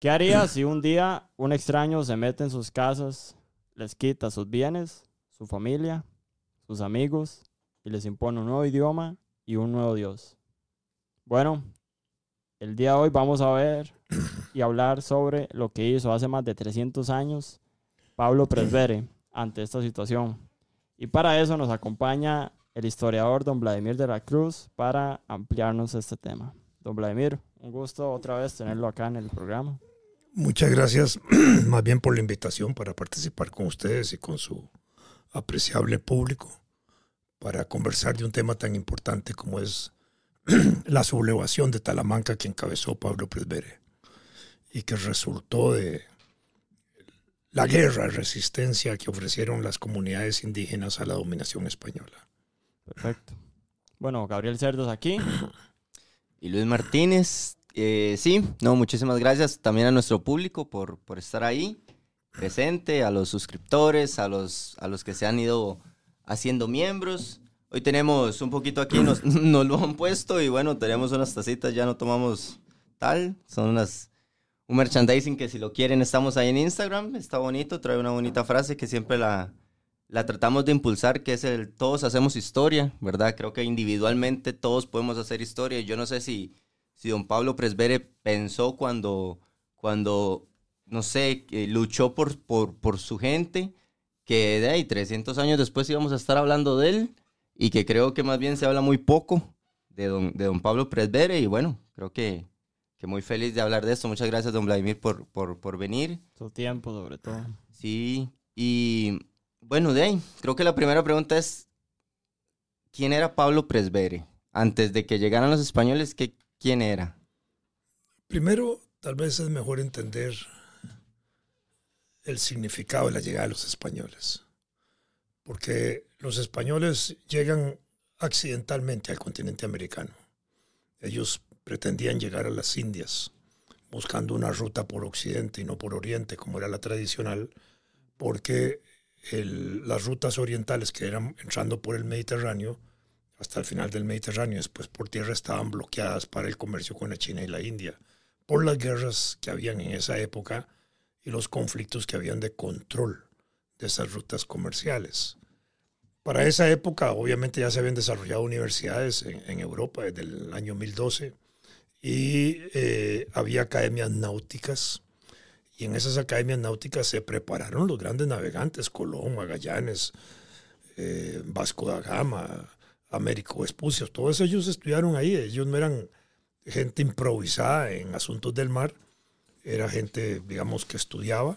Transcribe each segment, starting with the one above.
¿Qué haría si un día un extraño se mete en sus casas, les quita sus bienes, su familia, sus amigos y les impone un nuevo idioma y un nuevo Dios? Bueno, el día de hoy vamos a ver y hablar sobre lo que hizo hace más de 300 años Pablo Presbere ante esta situación. Y para eso nos acompaña el historiador don Vladimir de la Cruz para ampliarnos este tema. Don Vladimir, un gusto otra vez tenerlo acá en el programa. Muchas gracias más bien por la invitación para participar con ustedes y con su apreciable público para conversar de un tema tan importante como es la sublevación de Talamanca que encabezó Pablo Presbere y que resultó de la guerra resistencia que ofrecieron las comunidades indígenas a la dominación española. Perfecto. Bueno, Gabriel Cerdos aquí. Y Luis Martínez, eh, sí, no, muchísimas gracias también a nuestro público por, por estar ahí presente, a los suscriptores, a los, a los que se han ido haciendo miembros. Hoy tenemos un poquito aquí, nos, nos lo han puesto y bueno, tenemos unas tacitas, ya no tomamos tal, son unas, un merchandising que si lo quieren estamos ahí en Instagram, está bonito, trae una bonita frase que siempre la, la tratamos de impulsar, que es el todos hacemos historia, ¿verdad? Creo que individualmente todos podemos hacer historia. Yo no sé si, si don Pablo Presbere pensó cuando, cuando no sé, luchó por, por, por su gente, que de ahí 300 años después íbamos a estar hablando de él y que creo que más bien se habla muy poco de don, de don Pablo Presbere y bueno, creo que, que muy feliz de hablar de esto. Muchas gracias, don Vladimir, por, por, por venir. Su tiempo, sobre todo. Sí, y bueno, de ahí, creo que la primera pregunta es, ¿quién era Pablo Presbere? Antes de que llegaran los españoles, ¿qué, ¿quién era? Primero, tal vez es mejor entender el significado de la llegada de los españoles, porque los españoles llegan accidentalmente al continente americano. Ellos pretendían llegar a las Indias, buscando una ruta por occidente y no por oriente, como era la tradicional, porque las rutas orientales que eran entrando por el Mediterráneo hasta el final del Mediterráneo, después por tierra estaban bloqueadas para el comercio con la China y la India, por las guerras que habían en esa época y los conflictos que habían de control de esas rutas comerciales. Para esa época, obviamente, ya se habían desarrollado universidades en, Europa desde el año 1012 y eh, había academias náuticas y en esas academias náuticas se prepararon los grandes navegantes, Colón, Magallanes, eh, Vasco da Gama, Américo Vespucio, todos ellos estudiaron ahí, ellos no eran gente improvisada en asuntos del mar, era gente, digamos, que estudiaba.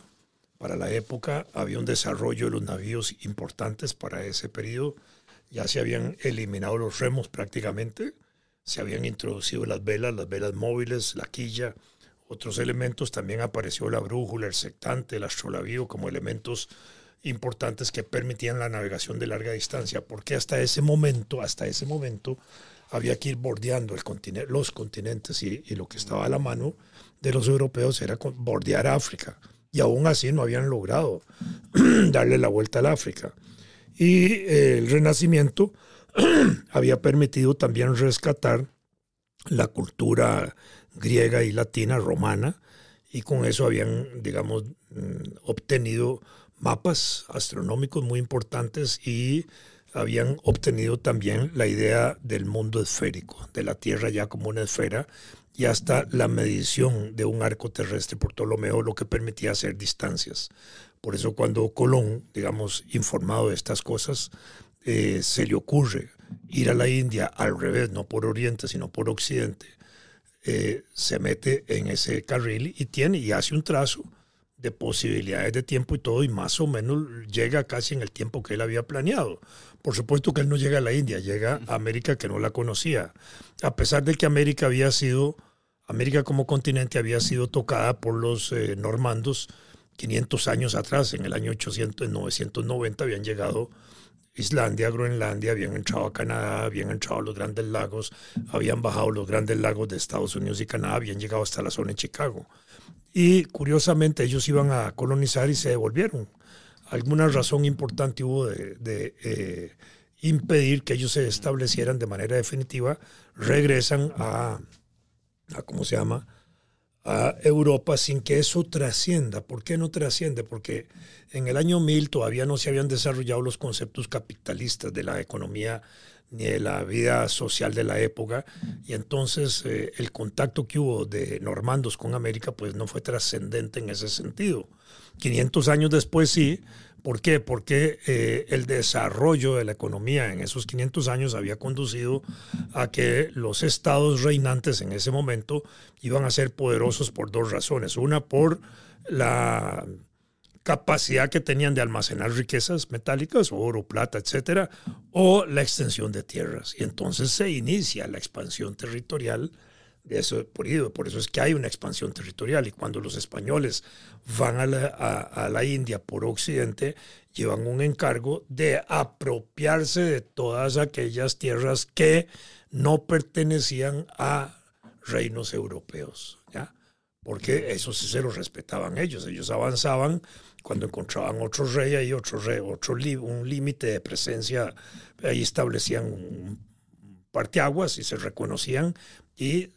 Para la época había un desarrollo de los navíos importantes para ese periodo, ya se habían eliminado los remos prácticamente, se habían introducido las velas, las velas móviles, la quilla, otros elementos, también apareció la brújula, el sectante, el astrolavío como elementos importantes que permitían la navegación de larga distancia, porque hasta ese momento, hasta ese momento, había que ir bordeando los continentes y, y, lo que estaba a la mano de los europeos era bordear África. Y aún así no habían logrado darle la vuelta al África. Y eh, el Renacimiento había permitido también rescatar la cultura griega y latina, romana, y con eso habían, digamos, mm, obtenido mapas astronómicos muy importantes y habían obtenido también la idea del mundo esférico, de la Tierra ya como una esfera, y hasta la medición de un arco terrestre por Ptolomeo, lo que permitía hacer distancias. Por eso cuando Colón, digamos, informado de estas cosas, eh, se le ocurre ir a la India al revés, no por oriente, sino por occidente, eh, se mete en ese carril y tiene y hace un trazo de posibilidades de tiempo y todo, y más o menos llega casi en el tiempo que él había planeado. Por supuesto que él no llega a la India, llega a América que no la conocía, a pesar de que América había sido, América como continente había sido tocada por los eh, normandos 500 años atrás, en el año 800, 990 habían llegado Islandia, Groenlandia, habían entrado a Canadá, habían entrado a los grandes lagos, habían bajado los grandes lagos de Estados Unidos y Canadá, habían llegado hasta la zona de Chicago. Y curiosamente ellos iban a colonizar y se devolvieron. Alguna razón importante hubo de, eh, impedir que ellos se establecieran de manera definitiva, regresan a, a ¿cómo se llama? A Europa sin que eso trascienda. ¿Por qué no trasciende? Porque en el año 1000 todavía no se habían desarrollado los conceptos capitalistas de la economía ni de la vida social de la época y entonces eh, el contacto que hubo de normandos con América pues no fue trascendente en ese sentido. 500 años después sí, ¿Por qué? Porque eh, el desarrollo de la economía en esos 500 años había conducido a que los estados reinantes en ese momento iban a ser poderosos por dos razones. Una, por la capacidad que tenían de almacenar riquezas metálicas, oro, plata, etcétera, o la extensión de tierras. Y entonces se inicia la expansión territorial eso, por, eso es que hay una expansión territorial y cuando los españoles van a la, a, la India por occidente, llevan un encargo de apropiarse de todas aquellas tierras que no pertenecían a reinos europeos, ¿ya? Porque eso sí se lo respetaban ellos. Ellos avanzaban cuando encontraban otro rey ahí, otro rey, otro un límite de presencia, ahí establecían un parteaguas y se reconocían y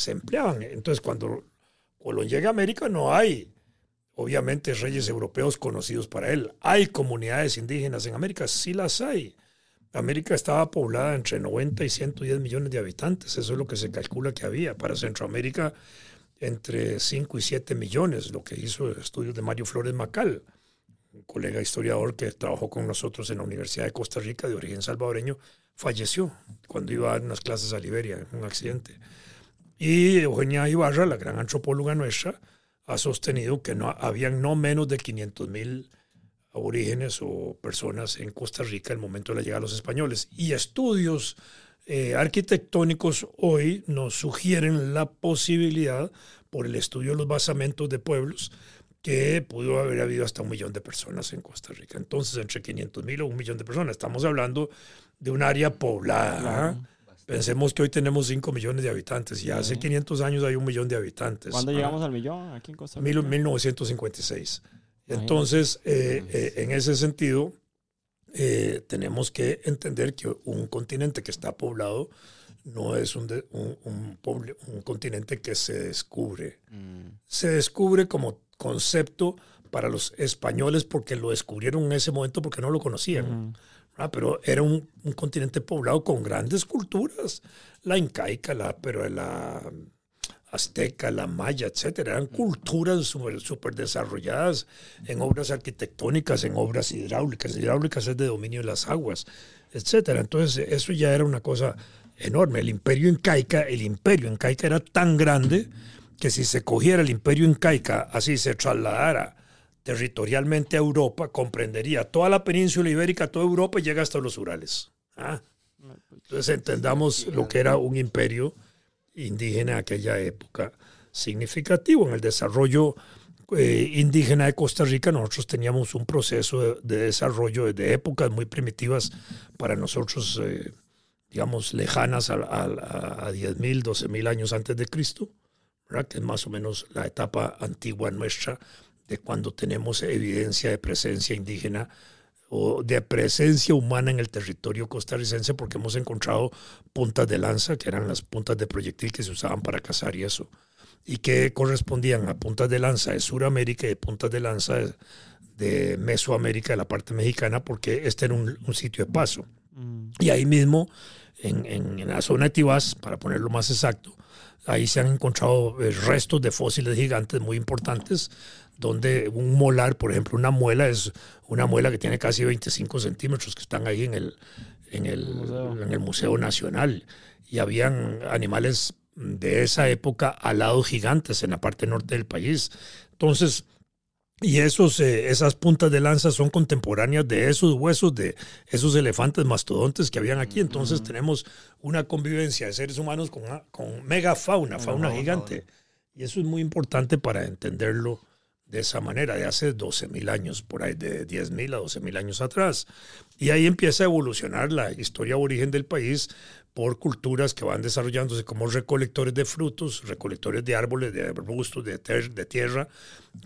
se empleaban. Entonces, cuando Colón llega a América, no hay, obviamente, reyes europeos conocidos para él. ¿Hay comunidades indígenas en América? Sí las hay. América estaba poblada entre 90 y 110 millones de habitantes. Eso es lo que se calcula que había. Para Centroamérica, entre 5 y 7 millones, lo que hizo estudios de Mario Flores Macal, un colega historiador que trabajó con nosotros en la Universidad de Costa Rica, de origen salvadoreño, falleció cuando iba a dar unas clases a Liberia en un accidente. Y Eugenia Ibarra, la gran antropóloga nuestra, ha sostenido que no, habían no menos de 500 mil aborígenes o personas en Costa Rica al momento de la llegada de los españoles. Y estudios eh, arquitectónicos hoy nos sugieren la posibilidad, por el estudio de los basamentos de pueblos, que pudo haber habido hasta un millón de personas en Costa Rica. Entonces, entre 500 mil o un millón de personas. Estamos hablando de un área poblada. ¿ah? Pensemos que hoy tenemos 5 millones de habitantes y hace 500 años hay un millón de habitantes. ¿Cuándo llegamos al millón aquí en Costa Rica? 1956. Entonces, eh, eh, en ese sentido, eh, tenemos que entender que un continente que está poblado no es un, un, un, continente que se descubre. Mm. Se descubre como concepto para los españoles porque lo descubrieron en ese momento porque no lo conocían. Ah, pero era un, continente poblado con grandes culturas, la incaica, la, pero la azteca, la maya, etcétera. Eran culturas súper desarrolladas en obras arquitectónicas, en obras hidráulicas. Hidráulicas es de dominio de las aguas, etcétera. Entonces, eso ya era una cosa enorme. El imperio incaica, el imperio incaica era tan grande que si se cogiera el imperio incaica, así se trasladara territorialmente a Europa, comprendería toda la península ibérica, toda Europa y llega hasta los Urales. ¿ah? Entonces entendamos lo que era un imperio indígena en aquella época significativo. En el desarrollo eh, indígena de Costa Rica nosotros teníamos un proceso de, desarrollo desde épocas muy primitivas para nosotros, eh, digamos, lejanas a, a, a 10.000, 12.000 años antes de Cristo, que es más o menos la etapa antigua nuestra de cuando tenemos evidencia de presencia indígena o de presencia humana en el territorio costarricense porque hemos encontrado puntas de lanza, que eran las puntas de proyectil que se usaban para cazar y eso, y que correspondían a puntas de lanza de Sudamérica y de puntas de lanza de, Mesoamérica, de la parte mexicana, porque este era un, sitio de paso. Mm. Y ahí mismo, en, en, la zona de Tibás, para ponerlo más exacto, ahí se han encontrado eh, restos de fósiles gigantes muy importantes donde un molar, por ejemplo, una muela es una muela que tiene casi 25 centímetros que están ahí en el, en el, museo. En el museo Nacional. Y habían animales de esa época alados gigantes en la parte norte del país. Entonces, y esos, eh, esas puntas de lanza son contemporáneas de esos huesos de esos elefantes mastodontes que habían aquí. Entonces tenemos una convivencia de seres humanos con, con megafauna, fauna gigante. Y eso es muy importante para entenderlo de esa manera, de hace 12.000 años, por ahí de 10.000 a 12.000 años atrás. Y ahí empieza a evolucionar la historia origen del país por culturas que van desarrollándose como recolectores de frutos, recolectores de árboles, de arbustos, de, de tierra,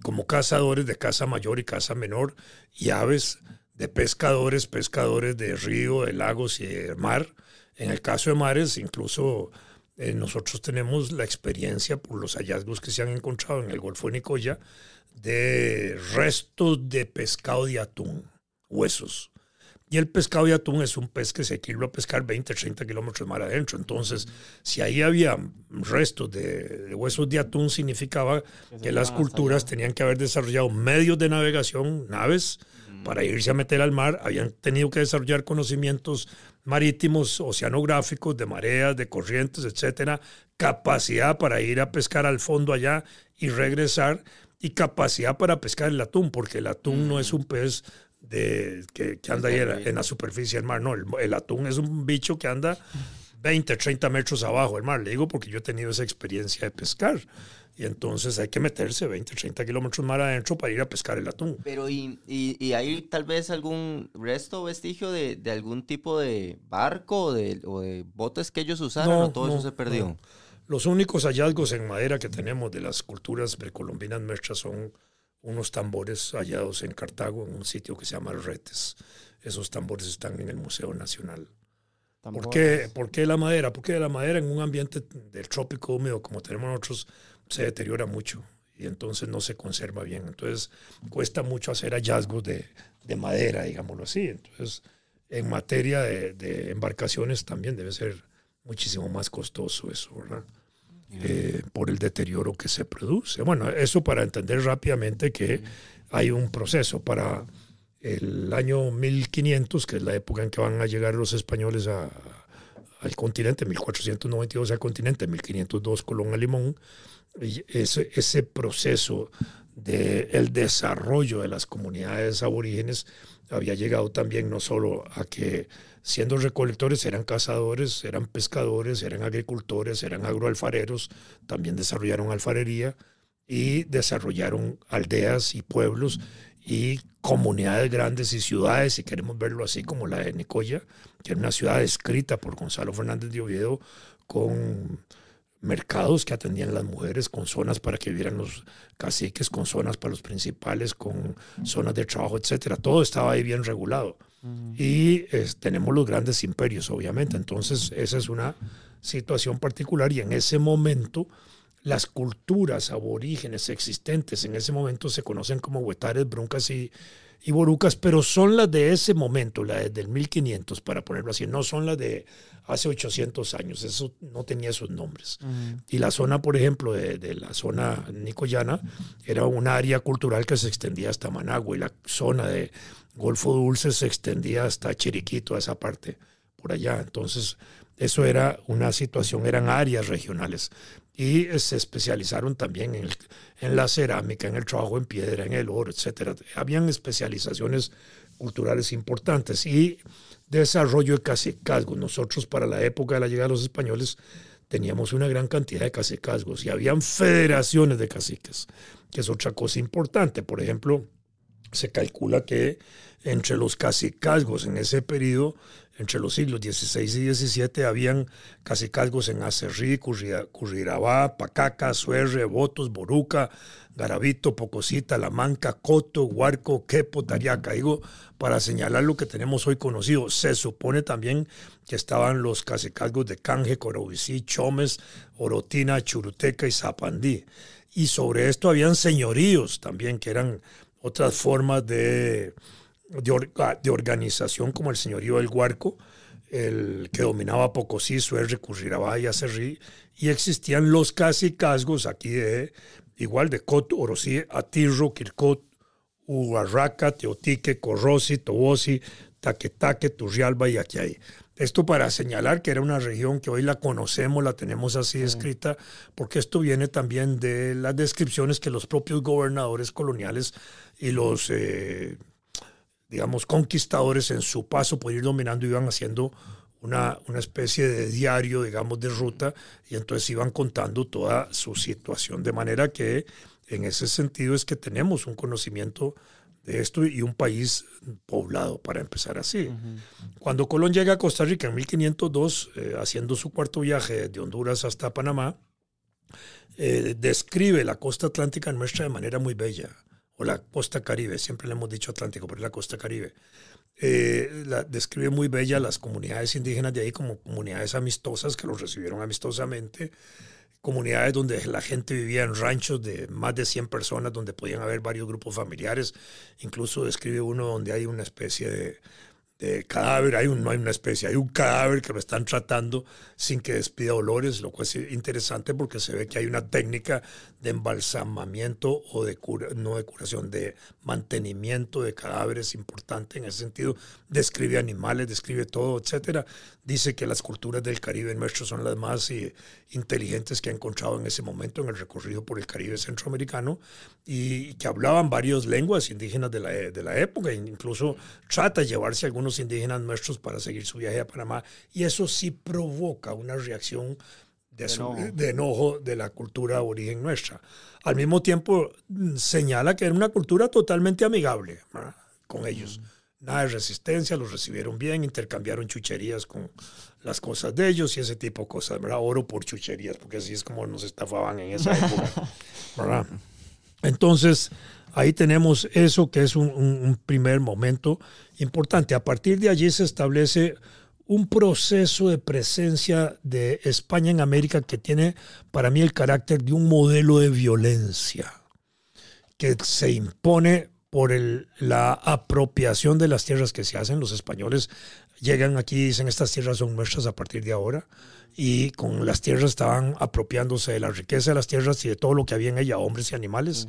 como cazadores de caza mayor y caza menor, y aves de pescadores, pescadores de río, de lagos y de mar. En el caso de mares, incluso eh, nosotros tenemos la experiencia por los hallazgos que se han encontrado en el Golfo de Nicoya de restos de pescado de atún, huesos. Y el pescado de atún es un pez que se equilibra a pescar 20, 30 kilómetros mar adentro. Entonces, si ahí había restos de, huesos de atún, significaba que, las culturas tenían que haber desarrollado medios de navegación, naves, para irse a meter al mar. Habían tenido que desarrollar conocimientos marítimos, oceanográficos, de mareas, de corrientes, etcétera, capacidad para ir a pescar al fondo allá y regresar, y capacidad para pescar el atún, porque el atún no es un pez de, que, anda ahí en, la superficie del mar, no, el, atún es un bicho que anda 20, 30 metros abajo del mar, le digo porque yo he tenido esa experiencia de pescar. Y entonces hay que meterse 20, 30 kilómetros más adentro para ir a pescar el atún. Pero, ¿y, y, hay tal vez algún resto o vestigio de, de, algún tipo de barco o de, o de botes que ellos usaron o todo eso se perdió? Los únicos hallazgos en madera que tenemos de las culturas precolombinas nuestras son unos tambores hallados en Cartago, en un sitio que se llama Retes. Esos tambores están en el Museo Nacional. ¿Por qué, ¿Por qué, la madera? Porque la madera en un ambiente del trópico húmedo como tenemos nosotros se deteriora mucho y entonces no se conserva bien. Entonces cuesta mucho hacer hallazgos de, de madera, digámoslo así. Entonces, en materia de, de, embarcaciones también debe ser muchísimo más costoso eso, ¿verdad? Eh, por el deterioro que se produce. Bueno, eso para entender rápidamente que hay un proceso para el año 1500, que es la época en que van a llegar los españoles a, al continente, 1492 al continente, 1502 Colón a Limón, ese, ese proceso del el desarrollo de las comunidades aborígenes había llegado también no solo a que siendo recolectores eran cazadores, eran pescadores, eran agricultores, eran agroalfareros, también desarrollaron alfarería y desarrollaron aldeas y pueblos y comunidades grandes y ciudades, si queremos verlo así como la de Nicoya, que era una ciudad escrita por Gonzalo Fernández de Oviedo con mercados que atendían las mujeres, con zonas para que vivieran los caciques, con zonas para los principales, con zonas de trabajo, etcétera. Todo estaba ahí bien regulado. Y tenemos los grandes imperios, obviamente. Entonces, esa es una situación particular y en ese momento las culturas aborígenes existentes en ese momento se conocen como huetares, bruncas y, y borucas, pero son las de ese momento, las del 1500, para ponerlo así, no son las de hace 800 años, eso no tenía esos nombres. Y la zona, por ejemplo, de, de, la zona nicoyana, era un área cultural que se extendía hasta Managua y la zona de Golfo Dulce se extendía hasta Chiriquito, a esa parte, por allá. Entonces, eso era una situación, eran áreas regionales y se especializaron también en, la cerámica, en el trabajo en piedra, en el oro, etc. Habían especializaciones culturales importantes y desarrollo de cacicazgos. Nosotros para la época de la llegada de los españoles teníamos una gran cantidad de cacicazgos y habían federaciones de caciques, que es otra cosa importante. Por ejemplo, se calcula que entre los cacicazgos en ese periodo entre los siglos XVI y XVII habían cacicazgos en Acerrí, Currirabá, Pacaca, Suerre, Botos, Boruca, Garabito, Pocosita, Lamanca, Coto, Huarco, Quepo, Tariaca. Digo, para señalar lo que tenemos hoy conocido. Se supone también que estaban los cacicazgos de Canje, Corobicí, Chomes, Orotina, Churuteca y Zapandí. Y sobre esto habían señoríos también, que eran otras formas de Ah, de, organización como el señorío del Huarco, el que dominaba Pocosí, Suerre, Currirabá y Acerrí, y existían los casicazgos aquí de, igual de Cot, Orosí, Atirro, Quircot, Ubarraca, Teotique, Corrosi, Tobosi, Taquetaque, Turrialba y hay Esto para señalar que era una región que hoy la conocemos, la tenemos así escrita, porque esto viene también de las descripciones que los propios gobernadores coloniales y los eh, digamos, conquistadores en su paso por ir dominando iban haciendo una, una, especie de diario, digamos, de ruta, y entonces iban contando toda su situación. De manera que en ese sentido es que tenemos un conocimiento de esto y un país poblado, para empezar así. Cuando Colón llega a Costa Rica en 1502, eh, haciendo su cuarto viaje de Honduras hasta Panamá, eh, describe la costa atlántica nuestra de manera muy bella o la costa caribe, siempre le hemos dicho Atlántico, pero es la costa caribe. Eh, la, describe muy bella las comunidades indígenas de ahí como comunidades amistosas que los recibieron amistosamente, comunidades donde la gente vivía en ranchos de más de 100 personas, donde podían haber varios grupos familiares, incluso describe uno donde hay una especie de, cadáver, hay un, hay una especie, hay un cadáver que lo están tratando sin que despida olores, lo cual es interesante porque se ve que hay una técnica de embalsamamiento o de cura, no de curación, de mantenimiento de cadáveres importante en ese sentido. Describe animales, describe todo, etcétera. Dice que las culturas del Caribe nuestro son las más eh, inteligentes que ha encontrado en ese momento en el recorrido por el Caribe centroamericano y que hablaban varias lenguas indígenas de la, de la época, incluso trata de llevarse a algunos indígenas nuestros para seguir su viaje a Panamá y eso sí provoca una reacción de, enojo. de, la cultura origen nuestra. Al mismo tiempo mm, señala que era una cultura totalmente amigable con ellos. Nada de resistencia, los recibieron bien, intercambiaron chucherías con las cosas de ellos y ese tipo de cosas, ¿verdad? Oro por chucherías, porque así es como nos estafaban en esa época, Entonces, ahí tenemos eso que es un primer momento importante. A partir de allí se establece un proceso de presencia de España en América que tiene para mí el carácter de un modelo de violencia que se impone por el, la apropiación de las tierras que se hacen. Los españoles llegan aquí y dicen estas tierras son nuestras a partir de ahora y con las tierras estaban apropiándose de la riqueza de las tierras y de todo lo que había en ella, hombres y animales.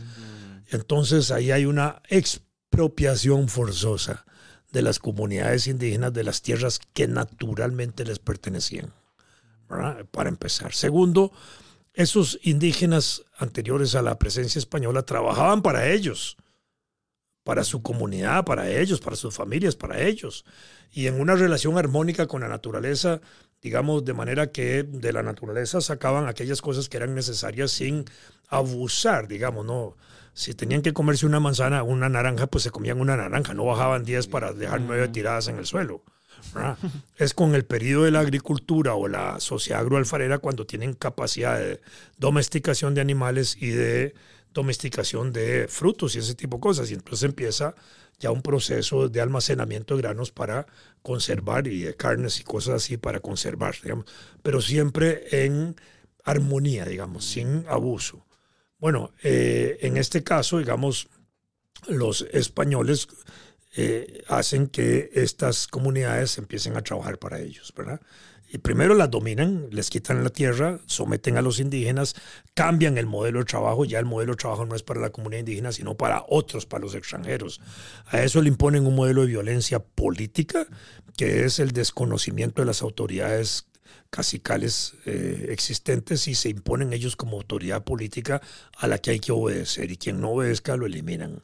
Entonces ahí hay una expropiación forzosa de las comunidades indígenas de las tierras que naturalmente les pertenecían, para empezar. Segundo, esos indígenas anteriores a la presencia española trabajaban para ellos, para su comunidad, para ellos, para sus familias, para ellos, y en una relación armónica con la naturaleza, digamos, de manera que de la naturaleza sacaban aquellas cosas que eran necesarias sin abusar, digamos, no si tenían que comerse una manzana, una naranja, pues se comían una naranja, no bajaban 10 para dejar nueve tiradas en el suelo. Es con el periodo de la agricultura o la sociedad agroalfarera cuando tienen capacidad de domesticación de animales y de domesticación de frutos y ese tipo de cosas. Y entonces empieza ya un proceso de almacenamiento de granos para conservar y de carnes y cosas así para conservar, pero siempre en armonía, digamos, sin abuso. Bueno, eh, en este caso, digamos, los españoles eh, hacen que estas comunidades empiecen a trabajar para ellos, ¿verdad? Y primero las dominan, les quitan la tierra, someten a los indígenas, cambian el modelo de trabajo, ya el modelo de trabajo no es para la comunidad indígena, sino para otros, para los extranjeros. A eso le imponen un modelo de violencia política, que es el desconocimiento de las autoridades cacicales eh, existentes y se imponen ellos como autoridad política a la que hay que obedecer y quien no obedezca lo eliminan.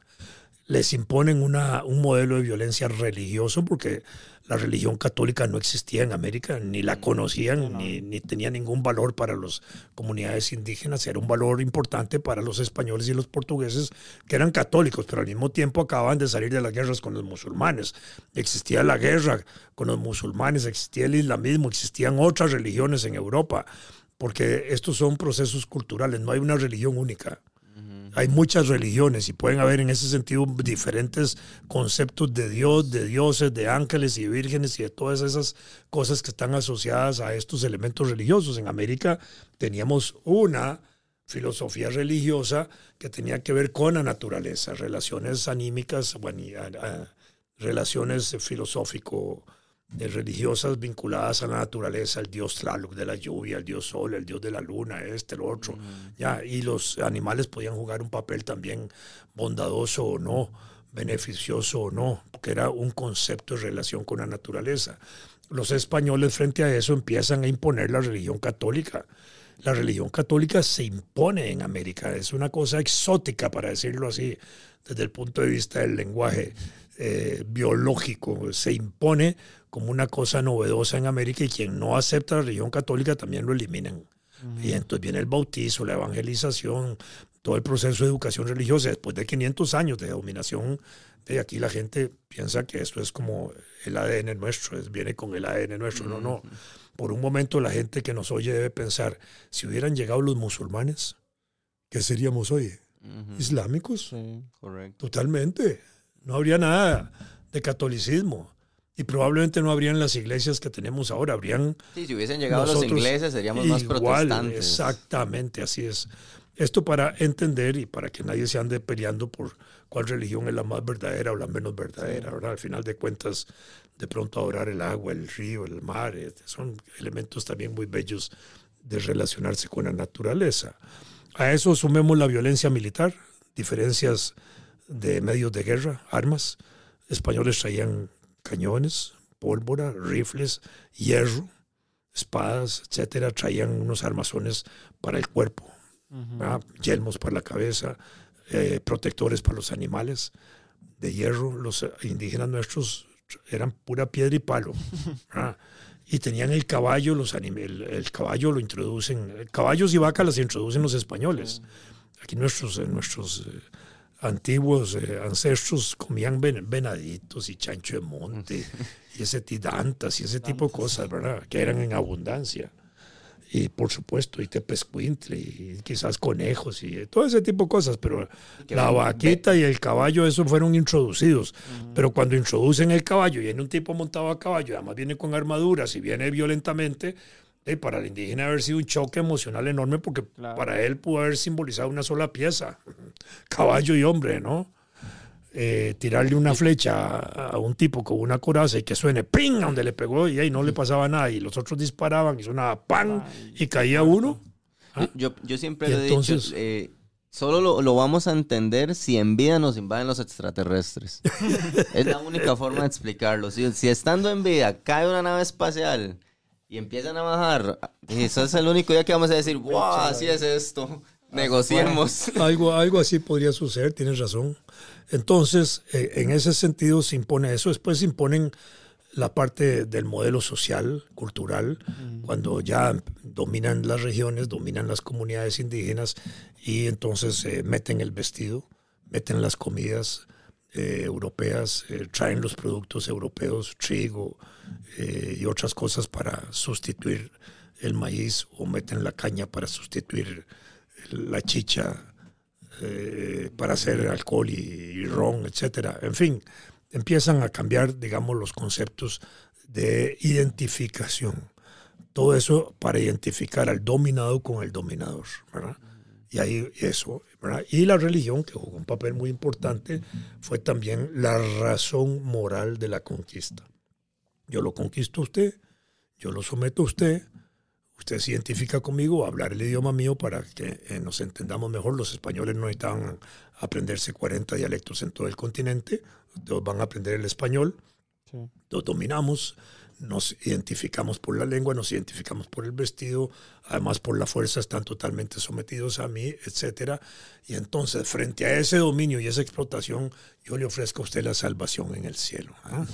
Les imponen un modelo de violencia religioso porque la religión católica no existía en América, ni la conocían, ni, ni, tenía ningún valor para las comunidades indígenas, era un valor importante para los españoles y los portugueses que eran católicos, pero al mismo tiempo acababan de salir de las guerras con los musulmanes. Existía la guerra con los musulmanes, existía el islamismo, existían otras religiones en Europa, porque estos son procesos culturales, no hay una religión única hay muchas religiones y pueden haber en ese sentido diferentes conceptos de Dios, de dioses, de ángeles y vírgenes y de todas esas cosas que están asociadas a estos elementos religiosos. En América teníamos una filosofía religiosa que tenía que ver con la naturaleza, relaciones anímicas, bueno, relaciones filosófico religiosas vinculadas a la naturaleza, el dios Tlaloc de la lluvia, el dios sol, el dios de la luna, este, el otro. Mm. Ya, y los animales podían jugar un papel también bondadoso o no, beneficioso o no, porque era un concepto de relación con la naturaleza. Los españoles frente a eso empiezan a imponer la religión católica. La religión católica se impone en América, es una cosa exótica, para decirlo así, desde el punto de vista del lenguaje eh, biológico, se impone como una cosa novedosa en América y quien no acepta la religión católica también lo eliminan. Y entonces viene el bautizo, la evangelización, todo el proceso de educación religiosa. Después de 500 años de dominación, de aquí la gente piensa que esto es como el ADN nuestro, es, viene con el ADN nuestro. No, no. Por un momento la gente que nos oye debe pensar, si hubieran llegado los musulmanes, ¿qué seríamos hoy? Islámicos. Sí. Correcto. Totalmente. No habría nada de catolicismo. Y probablemente no habrían las iglesias que tenemos ahora. Habrían Sí, si hubiesen llegado los ingleses seríamos más protestantes. Exactamente, así es. Esto para entender y para que nadie se ande peleando por cuál religión es la más verdadera o la menos verdadera, ¿verdad? Al final de cuentas, de pronto adorar el agua, el río, el mar, eh, son elementos también muy bellos de relacionarse con la naturaleza. A eso sumemos la violencia militar, diferencias de medios de guerra, armas. Españoles traían cañones, pólvora, rifles, hierro, espadas, etcétera. Traían unos armazones para el cuerpo, yelmos para la cabeza, eh, protectores para los animales de hierro. Los indígenas nuestros eran pura piedra y palo. ¿verdad? Y tenían el caballo, los el, el caballo lo introducen, caballos y vacas las introducen los españoles. Aquí nuestros, eh, nuestros eh, antiguos eh, ancestros comían ven- venaditos y chancho de monte y ese tidantas y ese tipo de cosas, ¿verdad? Que eran en abundancia. Y por supuesto, y tepescuintle, y quizás conejos, y todo ese tipo de cosas, pero la vaquita y el caballo, eso fueron introducidos. Pero cuando introducen el caballo y viene un tipo montado a caballo, además viene con armaduras y viene violentamente, eh, para el indígena haber sido un choque emocional enorme porque Claro. para él pudo haber simbolizado una sola pieza, caballo y hombre, ¿no? Eh, tirarle una flecha a, a un tipo con una coraza y que suene ¡ping! a donde le pegó y ahí no le pasaba nada y los otros disparaban y sonaba ¡pam! y caía uno. ¿Ah? Yo, yo siempre Y le he entonces- dicho, eh, solo lo, lo vamos a entender si en vida nos invaden los extraterrestres. es la única forma de explicarlo. Si, si estando en vida cae una nave espacial y empiezan a bajar, eso es el único día que vamos a decir, wow, así es esto. Negociemos. Algo, algo así podría suceder, tienes razón. Entonces, eh, en ese sentido se impone eso. Después se imponen la parte del modelo social, cultural, cuando ya dominan las regiones, dominan las comunidades indígenas y entonces eh, meten el vestido, meten las comidas eh, europeas, eh, traen los productos europeos, trigo eh, y otras cosas para sustituir el maíz o meten la caña para sustituir la chicha eh, para hacer alcohol y, y ron, etcétera. En fin, empiezan a cambiar, digamos, los conceptos de identificación. Todo eso para identificar al dominado con el dominador, ¿verdad? Y ahí eso, ¿verdad? Y la religión, que jugó un papel muy importante, fue también la razón moral de la conquista. Yo lo conquisto a usted, yo lo someto a usted, usted se identifica conmigo, hablar el idioma mío para que eh, nos entendamos mejor. Los españoles no necesitaban aprenderse 40 dialectos en todo el continente, todos van a aprender el español, Sí. los dominamos, nos identificamos por la lengua, nos identificamos por el vestido, además por la fuerza están totalmente sometidos a mí, etcétera. Y entonces, frente a ese dominio y esa explotación, yo le ofrezco a usted la salvación en el cielo. ¿ah?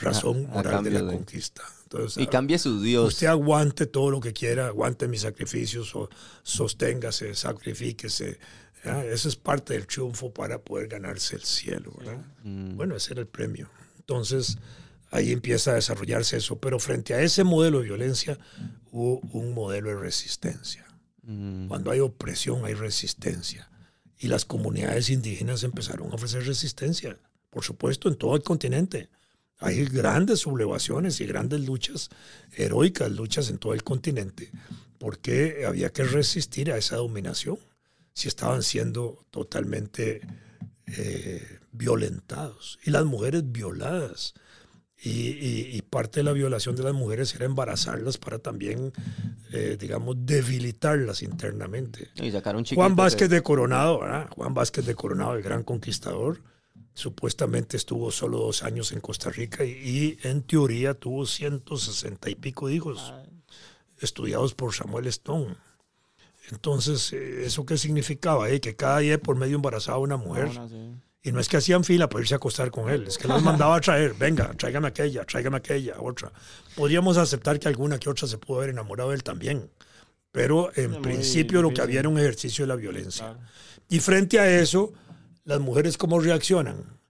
Razón A- a moral de la de- conquista. Entonces, Y ah, cambie su Dios. Usted aguante todo lo que quiera, aguante mis sacrificios, o sosténgase, sacrifíquese. ¿ya? Ese es parte del triunfo para poder ganarse el cielo. ¿verdad? Mm. Bueno, ese era el premio. Entonces, ahí empieza a desarrollarse eso. Pero frente a ese modelo de violencia, hubo un modelo de resistencia. Mm. Cuando hay opresión, hay resistencia. Y las comunidades indígenas empezaron a ofrecer resistencia, por supuesto, en todo el continente. Hay grandes sublevaciones y grandes luchas, heroicas luchas en todo el continente, porque había que resistir a esa dominación si estaban siendo totalmente eh, violentados. Y las mujeres violadas. Y, y- y parte de la violación de las mujeres era embarazarlas para también, eh, digamos, debilitarlas internamente. Y Juan que- Vázquez de Coronado, ¿verdad? Juan Vázquez de Coronado, el gran conquistador, supuestamente estuvo solo dos años en Costa Rica y, y en teoría tuvo 160 y pico hijos estudiados por Samuel Stone. Entonces, eh, ¿eso qué significaba? Eh? Que cada día por medio embarazaba una mujer. Y no es que hacían fila para irse a acostar con él, es que las mandaba a traer, venga, tráigame aquella, tráigame aquella, otra. Podríamos aceptar que alguna que otra se pudo haber enamorado de él también, pero en principio lo que había era un ejercicio de la violencia. Claro. Y frente a eso, las mujeres cómo reaccionan?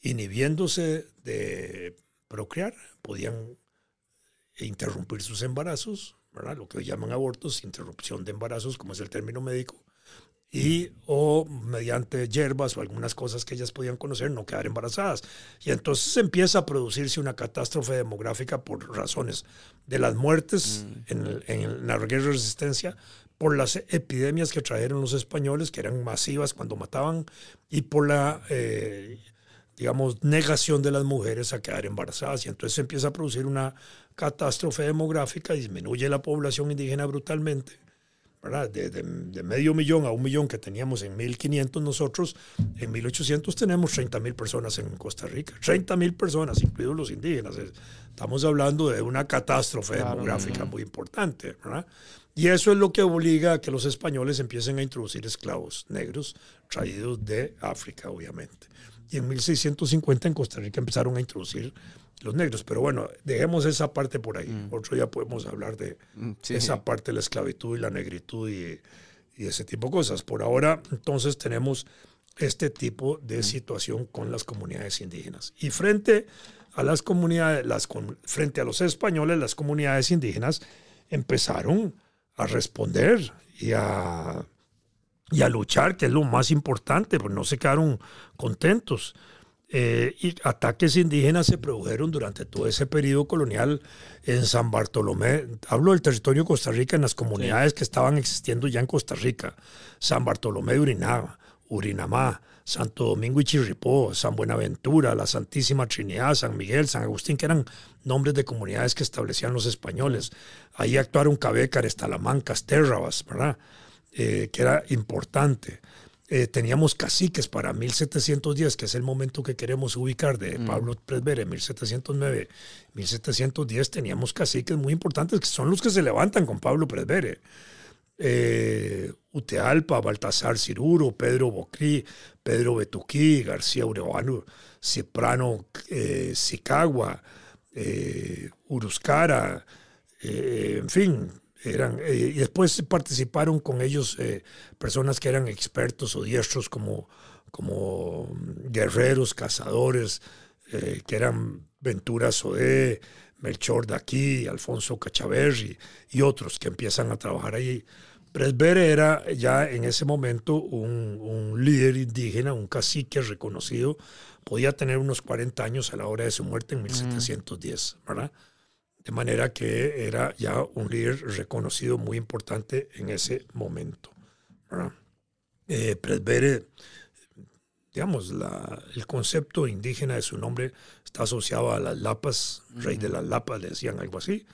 Inhibiéndose de procrear, podían interrumpir sus embarazos, ¿verdad? Lo que llaman abortos, interrupción de embarazos, como es el término médico, y o mediante hierbas o algunas cosas que ellas podían conocer no quedar embarazadas. Y entonces empieza a producirse una catástrofe demográfica por razones de las muertes en, en, la guerra de resistencia, por las epidemias que trajeron los españoles, que eran masivas cuando mataban, y por la, eh, digamos, negación de las mujeres a quedar embarazadas. Y entonces empieza a producir una catástrofe demográfica, disminuye la población indígena brutalmente de, medio millón a un millón que teníamos en 1500 nosotros, en 1800 tenemos 30 mil personas en Costa Rica. 30 mil personas, incluidos los indígenas. Estamos hablando de una catástrofe demográfica muy importante. Y eso es lo que obliga a que los españoles empiecen a introducir esclavos negros traídos de África, obviamente. Y en 1650 en Costa Rica empezaron a introducir los negros. Pero bueno, dejemos esa parte por ahí. Mm. Otro día podemos hablar de mm, esa parte de la esclavitud y la negritud y, y, ese tipo de cosas. Por ahora, entonces, tenemos este tipo de mm. situación con las comunidades indígenas. Y frente a las comunidades, las, frente a los españoles, las comunidades indígenas empezaron a responder y a, y a luchar, que es lo más importante, pues no se quedaron contentos. Eh, y ataques indígenas se produjeron durante todo ese periodo colonial en San Bartolomé. Hablo del territorio de Costa Rica en las comunidades que estaban existiendo ya en Costa Rica. San Bartolomé de Urinaba, Urinamá, Santo Domingo y Chirripó, San Buenaventura, la Santísima Trinidad, San Miguel, San Agustín, que eran nombres de comunidades que establecían los españoles. Ahí actuaron Cabécares, Talamancas, Terrabas, ¿verdad? Eh, que era importante. Eh, teníamos caciques para 1710, que es el momento que queremos ubicar de mm. Pablo Presbere, 1709, 1710, teníamos caciques muy importantes que son los que se levantan con Pablo Presbere. Eh, Utealpa, Baltasar Ciruro, Pedro Bocri, Pedro Betuquí, García Urevano, Ciprano eh, Sicagua, eh, Uruscara, en fin, eran, eh, y después participaron con ellos eh, personas que eran expertos o diestros como, como guerreros, cazadores, eh, que eran Ventura Sodé, Melchor de aquí, Alfonso Cachaverri y otros que empiezan a trabajar ahí. Presbere era ya en ese momento un, un, líder indígena, un cacique reconocido, podía tener unos 40 años a la hora de su muerte en 1710, ¿verdad? De manera que era ya un líder reconocido muy importante en ese momento. Eh, Presbere, digamos, la, el concepto indígena de su nombre está asociado a las lapas, rey de las lapas, le decían algo así.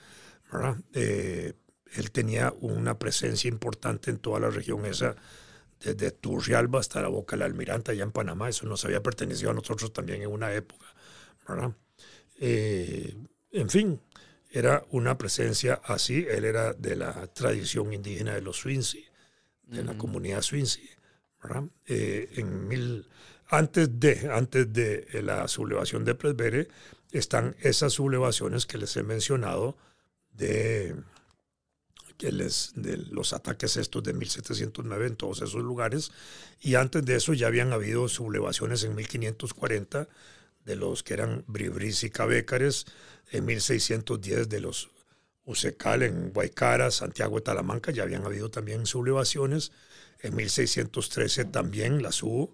Eh, él tenía una presencia importante en toda la región esa, desde Turrialba hasta la Boca del Almirante, allá en Panamá. Eso nos había pertenecido a nosotros también en una época. Eh, en fin, era una presencia así. Él era de la tradición indígena de los Swinsi, de la comunidad Swinsi. Eh, en mil, antes de, antes de la sublevación de Presbere están esas sublevaciones que les he mencionado de, que les, de los ataques estos de 1709 en todos esos lugares. Y antes de eso ya habían habido sublevaciones en 1540 de los que eran Bribris y Cabécares, en 1610 de los Usecal en Guaycara, Santiago de Talamanca, ya habían habido también sublevaciones. En 1613 también las hubo.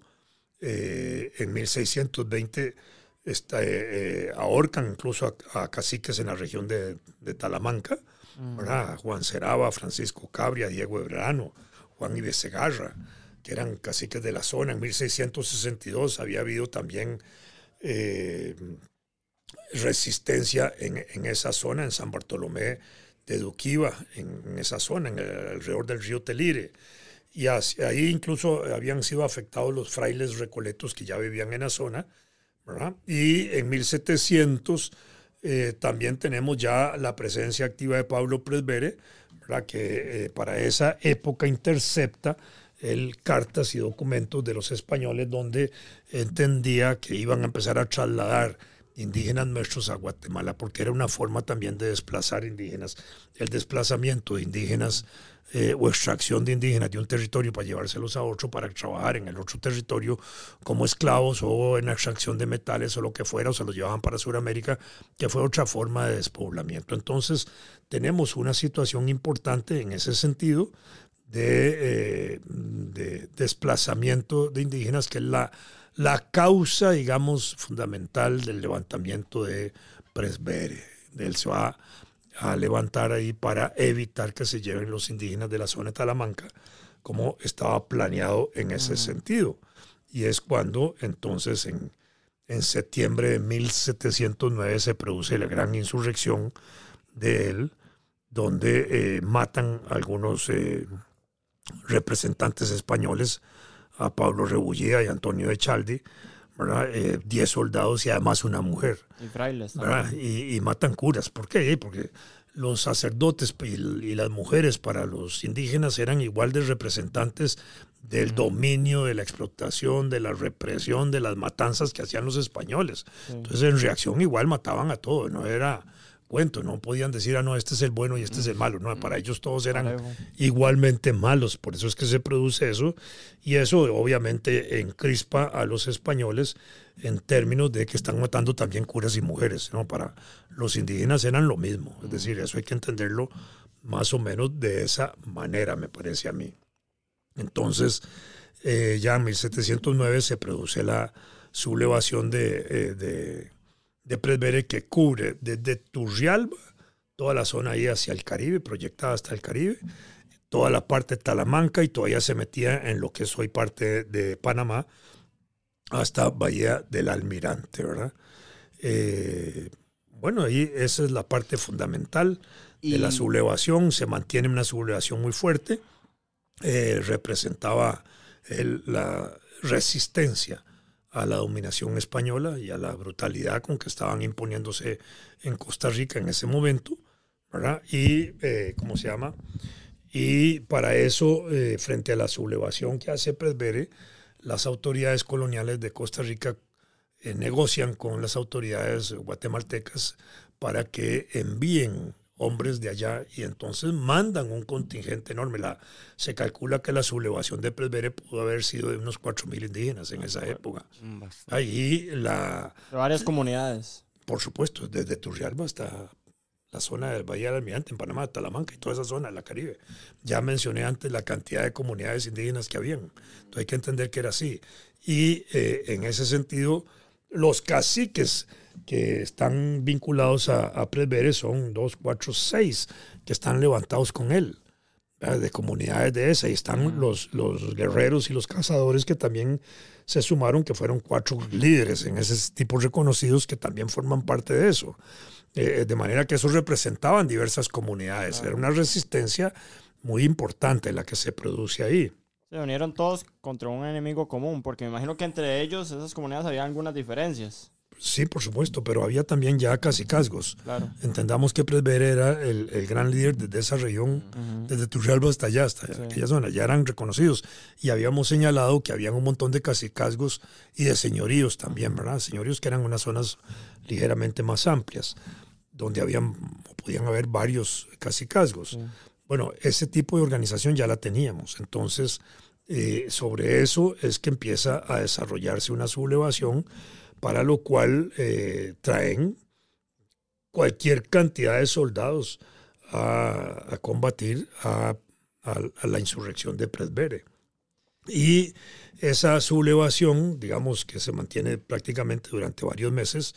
Eh, en 1620 está, eh, eh, ahorcan incluso a, caciques en la región de, Talamanca. Mm. Juan Ceraba, Francisco Cabria, Diego Ebrano, Juan Ibe Segarra, que eran caciques de la zona. En 1662 había habido también resistencia en, esa zona, en San Bartolomé de Duquiva, en, esa zona, en alrededor del río Telire. Y ahí incluso habían sido afectados los frailes recoletos que ya vivían en la zona. Y en 1700 eh, también tenemos ya la presencia activa de Pablo Presbere, que eh, para esa época intercepta el cartas y documentos de los españoles donde entendía que iban a empezar a trasladar indígenas nuestros a Guatemala, porque era una forma también de desplazar indígenas. El desplazamiento de indígenas eh, o extracción de indígenas de un territorio para llevárselos a otro para trabajar en el otro territorio como esclavos o en extracción de metales o lo que fuera, o se los llevaban para Sudamérica, que fue otra forma de despoblamiento. Entonces, tenemos una situación importante en ese sentido de, eh, de desplazamiento de indígenas, que es la, la causa, digamos, fundamental del levantamiento de Presbere. Él se va a levantar ahí para evitar que se lleven los indígenas de la zona de Talamanca, como estaba planeado en ese sentido. Y es cuando entonces en, en septiembre de 1709 se produce la gran insurrección de él, donde eh, matan algunos eh, representantes españoles, a Pablo Rebullía y Antonio de Chaldi, eh, diez soldados y además una mujer. Y frailes. Y, y, matan curas. ¿Por qué? Porque los sacerdotes y, las mujeres para los indígenas eran igual de representantes del dominio, de la explotación, de la represión, de las matanzas que hacían los españoles. Entonces, en reacción igual mataban a todo, no era cuento, no podían decir, ah, no, este es el bueno y este es el malo, no, para ellos todos eran igualmente malos, por eso es que se produce eso, y eso obviamente encrispa a los españoles en términos de que están matando también curas y mujeres, ¿no? Para los indígenas eran lo mismo, es decir, eso hay que entenderlo más o menos de esa manera, me parece a mí. Entonces, eh, ya en 1709 se produce la sublevación de, eh, de de Presbere que cubre desde Turrialba, toda la zona ahí hacia el Caribe, proyectada hasta el Caribe, toda la parte de Talamanca y todavía se metía en lo que es hoy parte de Panamá, hasta Bahía del Almirante, ¿verdad? Eh, bueno, ahí esa es la parte fundamental de la sublevación, se mantiene una sublevación muy fuerte, eh, representaba la resistencia a la dominación española y a la brutalidad con que estaban imponiéndose en Costa Rica en ese momento, ¿verdad? Y, eh, ¿cómo se llama? Y para eso, eh, frente a la sublevación que hace Presbere, las autoridades coloniales de Costa Rica eh, negocian con las autoridades guatemaltecas para que envíen hombres de allá y entonces mandan un contingente enorme. La, se calcula que la sublevación de Presbere pudo haber sido de unos 4.000 indígenas en esa época. Ahí la... varias comunidades. Por supuesto, desde Turrialba hasta la zona del Valle del Almirante, en Panamá, Talamanca y toda esa zona de la Caribe. Ya mencioné antes la cantidad de comunidades indígenas que habían. Entonces hay que entender que era así. Y eh, en ese sentido, los caciques que están vinculados a, a Presbere son dos, cuatro, seis que están levantados con él, de comunidades de esa. Y están los, los guerreros y los cazadores que también se sumaron, que fueron cuatro líderes en ese tipo reconocidos que también forman parte de eso. Eh, de manera que eso representaban diversas comunidades. Era una resistencia muy importante la que se produce ahí. Se unieron todos contra un enemigo común, porque me imagino que entre ellos, esas comunidades, había algunas diferencias. Sí, por supuesto, pero había también ya casi casgos. Entendamos que Presbere era el, el, gran líder de esa región, desde Turrialba hasta allá, hasta aquella zona, ya eran reconocidos. Y habíamos señalado que había un montón de casicazgos y de señoríos también, ¿verdad? Señoríos que eran unas zonas ligeramente más amplias, donde habían, podían haber varios casicazgos. Bueno, ese tipo de organización ya la teníamos. Entonces, eh, sobre eso es que empieza a desarrollarse una sublevación para lo cual eh, traen cualquier cantidad de soldados a, combatir a, la insurrección de Presbere. Y esa sublevación, digamos que se mantiene prácticamente durante varios meses,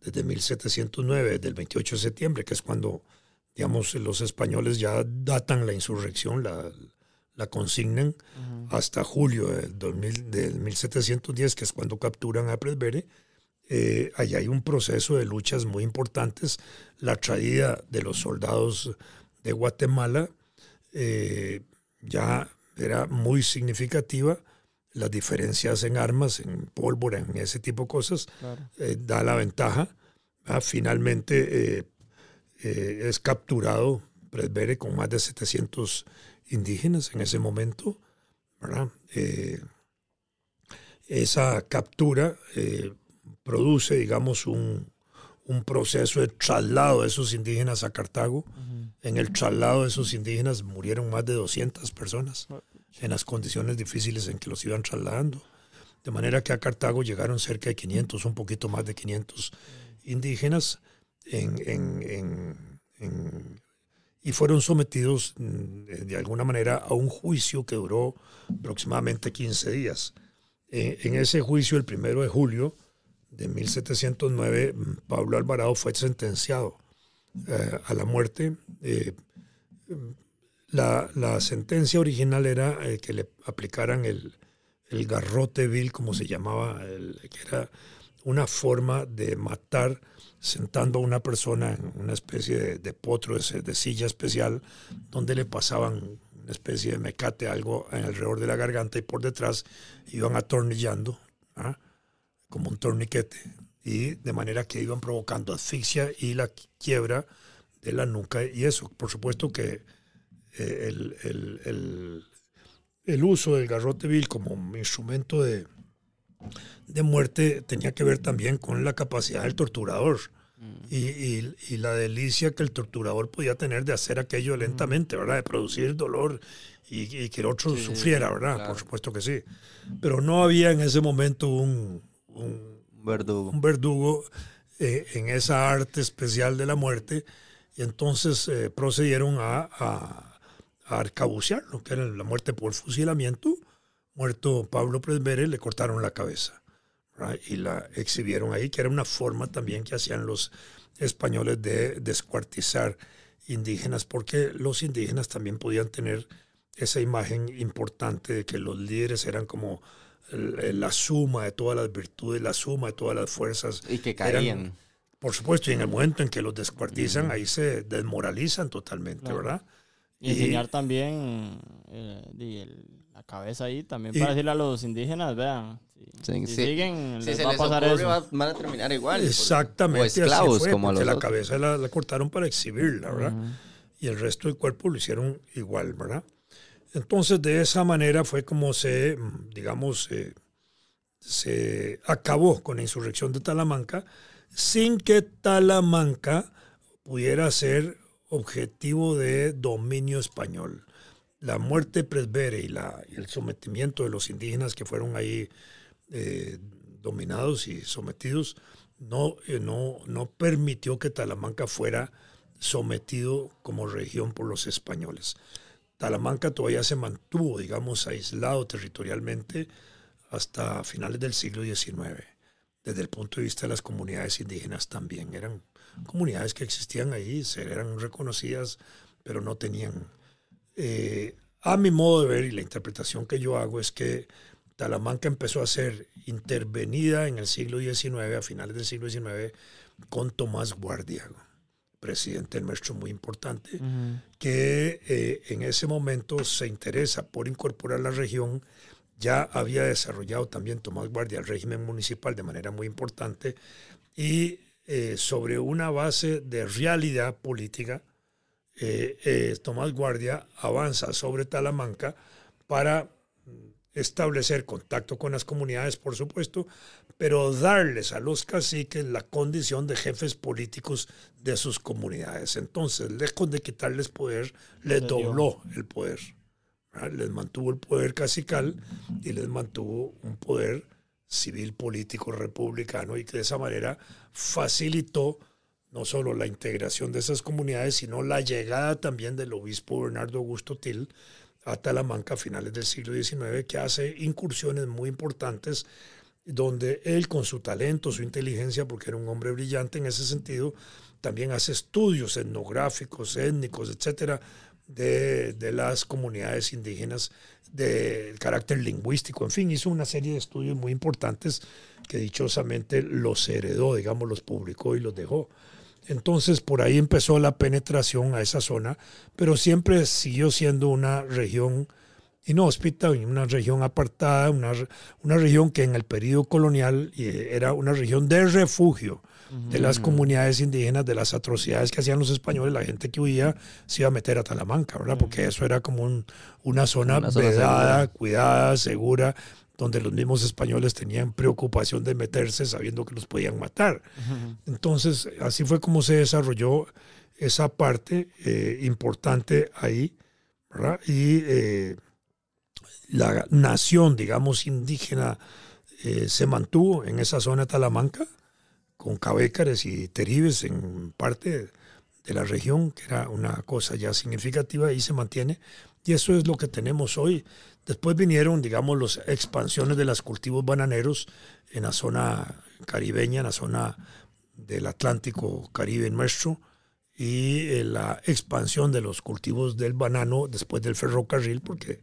desde 1709, desde el 28 de septiembre, que es cuando, digamos, los españoles ya datan la insurrección, la, la consignan hasta julio del, 2000, del 1710, que es cuando capturan a Presbere. Eh, allá hay un proceso de luchas muy importantes. La traída de los soldados de Guatemala eh, ya era muy significativa. Las diferencias en armas, en pólvora, en ese tipo de cosas, eh, da la ventaja. Finalmente es capturado Presbere con más de 700 indígenas en ese momento, eh, esa captura eh, produce, digamos, un, proceso de traslado de esos indígenas a Cartago. En el traslado de esos indígenas murieron más de 200 personas en las condiciones difíciles en que los iban trasladando. De manera que a Cartago llegaron cerca de 500, un poquito más de 500 indígenas y fueron sometidos mm, de alguna manera a un juicio que duró aproximadamente 15 días. Eh, en ese juicio, el primero de julio de 1709, mm, Pablo Alvarado fue sentenciado eh, a la muerte. Eh, la, la, sentencia original era que le aplicaran el, el garrote vil, como se llamaba, que era una forma de matar sentando a una persona en una especie de, potro, de, silla especial, donde le pasaban una especie de mecate, algo alrededor de la garganta y por detrás iban atornillando, ¿ah? como un torniquete, y de manera que iban provocando asfixia y la quiebra de la nuca. Y eso, por supuesto que eh, el, el, uso del garrote vil como instrumento de, de muerte tenía que ver también con la capacidad del torturador mm. y, y, la delicia que el torturador podía tener de hacer aquello lentamente, ¿verdad? De producir dolor y, que el otro sufriera, ¿verdad? Por supuesto que sí. Pero no había en ese momento un, un verdugo, un verdugo eh, en esa arte especial de la muerte y entonces eh, procedieron a, a, a arcabucearlo, que era la muerte por fusilamiento muerto Pablo Presbere, le cortaron la cabeza y la exhibieron ahí, que era una forma también que hacían los españoles de descuartizar indígenas, porque los indígenas también podían tener esa imagen importante de que los líderes eran como la suma de todas las virtudes, la suma de todas las fuerzas. Y que caían. por supuesto, y en el momento en que los descuartizan, ahí se desmoralizan totalmente, ¿verdad? Y enseñar también eh, el cabeza ahí también para decirle a los indígenas, vean, si, siguen, les va a pasar eso. van a terminar igual. Exactamente. O esclavos, como la cabeza la, cortaron para exhibirla, ¿verdad? Y el resto del cuerpo lo hicieron igual, ¿verdad? Entonces, de esa manera fue como se, digamos, se acabó con la insurrección de Talamanca, sin que Talamanca pudiera ser objetivo de dominio español la muerte presbere y, el sometimiento de los indígenas que fueron ahí eh, dominados y sometidos no, eh, no, no permitió que Talamanca fuera sometido como región por los españoles. Talamanca todavía se mantuvo, digamos, aislado territorialmente hasta finales del siglo XIX. Desde el punto de vista de las comunidades indígenas también eran comunidades que existían ahí, eran reconocidas, pero no tenían eh, a mi modo de ver y la interpretación que yo hago es que Talamanca empezó a ser intervenida en el siglo XIX, a finales del siglo XIX, con Tomás Guardia, presidente del maestro muy importante, que eh, en ese momento se interesa por incorporar la región. Ya había desarrollado también Tomás Guardia el régimen municipal de manera muy importante y eh, sobre una base de realidad política eh, eh, Tomás Guardia avanza sobre Talamanca para establecer contacto con las comunidades, por supuesto, pero darles a los caciques la condición de jefes políticos de sus comunidades. Entonces, lejos de quitarles poder, les dobló el poder. Les mantuvo el poder cacical y les mantuvo un poder civil, político, republicano, y que de esa manera facilitó no solo la integración de esas comunidades, sino la llegada también del obispo Bernardo Augusto Til a Talamanca a finales del siglo XIX, que hace incursiones muy importantes donde él con su talento, su inteligencia, porque era un hombre brillante en ese sentido, también hace estudios etnográficos, étnicos, etcétera, de, de las comunidades indígenas, de carácter lingüístico, en fin, hizo una serie de estudios muy importantes que dichosamente los heredó, digamos, los publicó y los dejó. Entonces por ahí empezó la penetración a esa zona, pero siempre siguió siendo una región inhóspita, una región apartada, una, una región que en el periodo colonial eh, era una región de refugio de las comunidades indígenas, de las atrocidades que hacían los españoles, la gente que huía se iba a meter a Talamanca, ¿verdad? Porque eso era como una zona, vedada, cuidada, segura, donde los mismos españoles tenían preocupación de meterse sabiendo que los podían matar. Entonces, así fue como se desarrolló esa parte eh, importante ahí, ¿verdad? Y eh, la nación, digamos, indígena eh, se mantuvo en esa zona de Talamanca, con cabécares y teribes en parte de la región, que era una cosa ya significativa y se mantiene. Y eso es lo que tenemos hoy. Después vinieron, digamos, las expansiones de los cultivos bananeros en la zona caribeña, en la zona del Atlántico Caribe nuestro, y eh, la expansión de los cultivos del banano después del ferrocarril, porque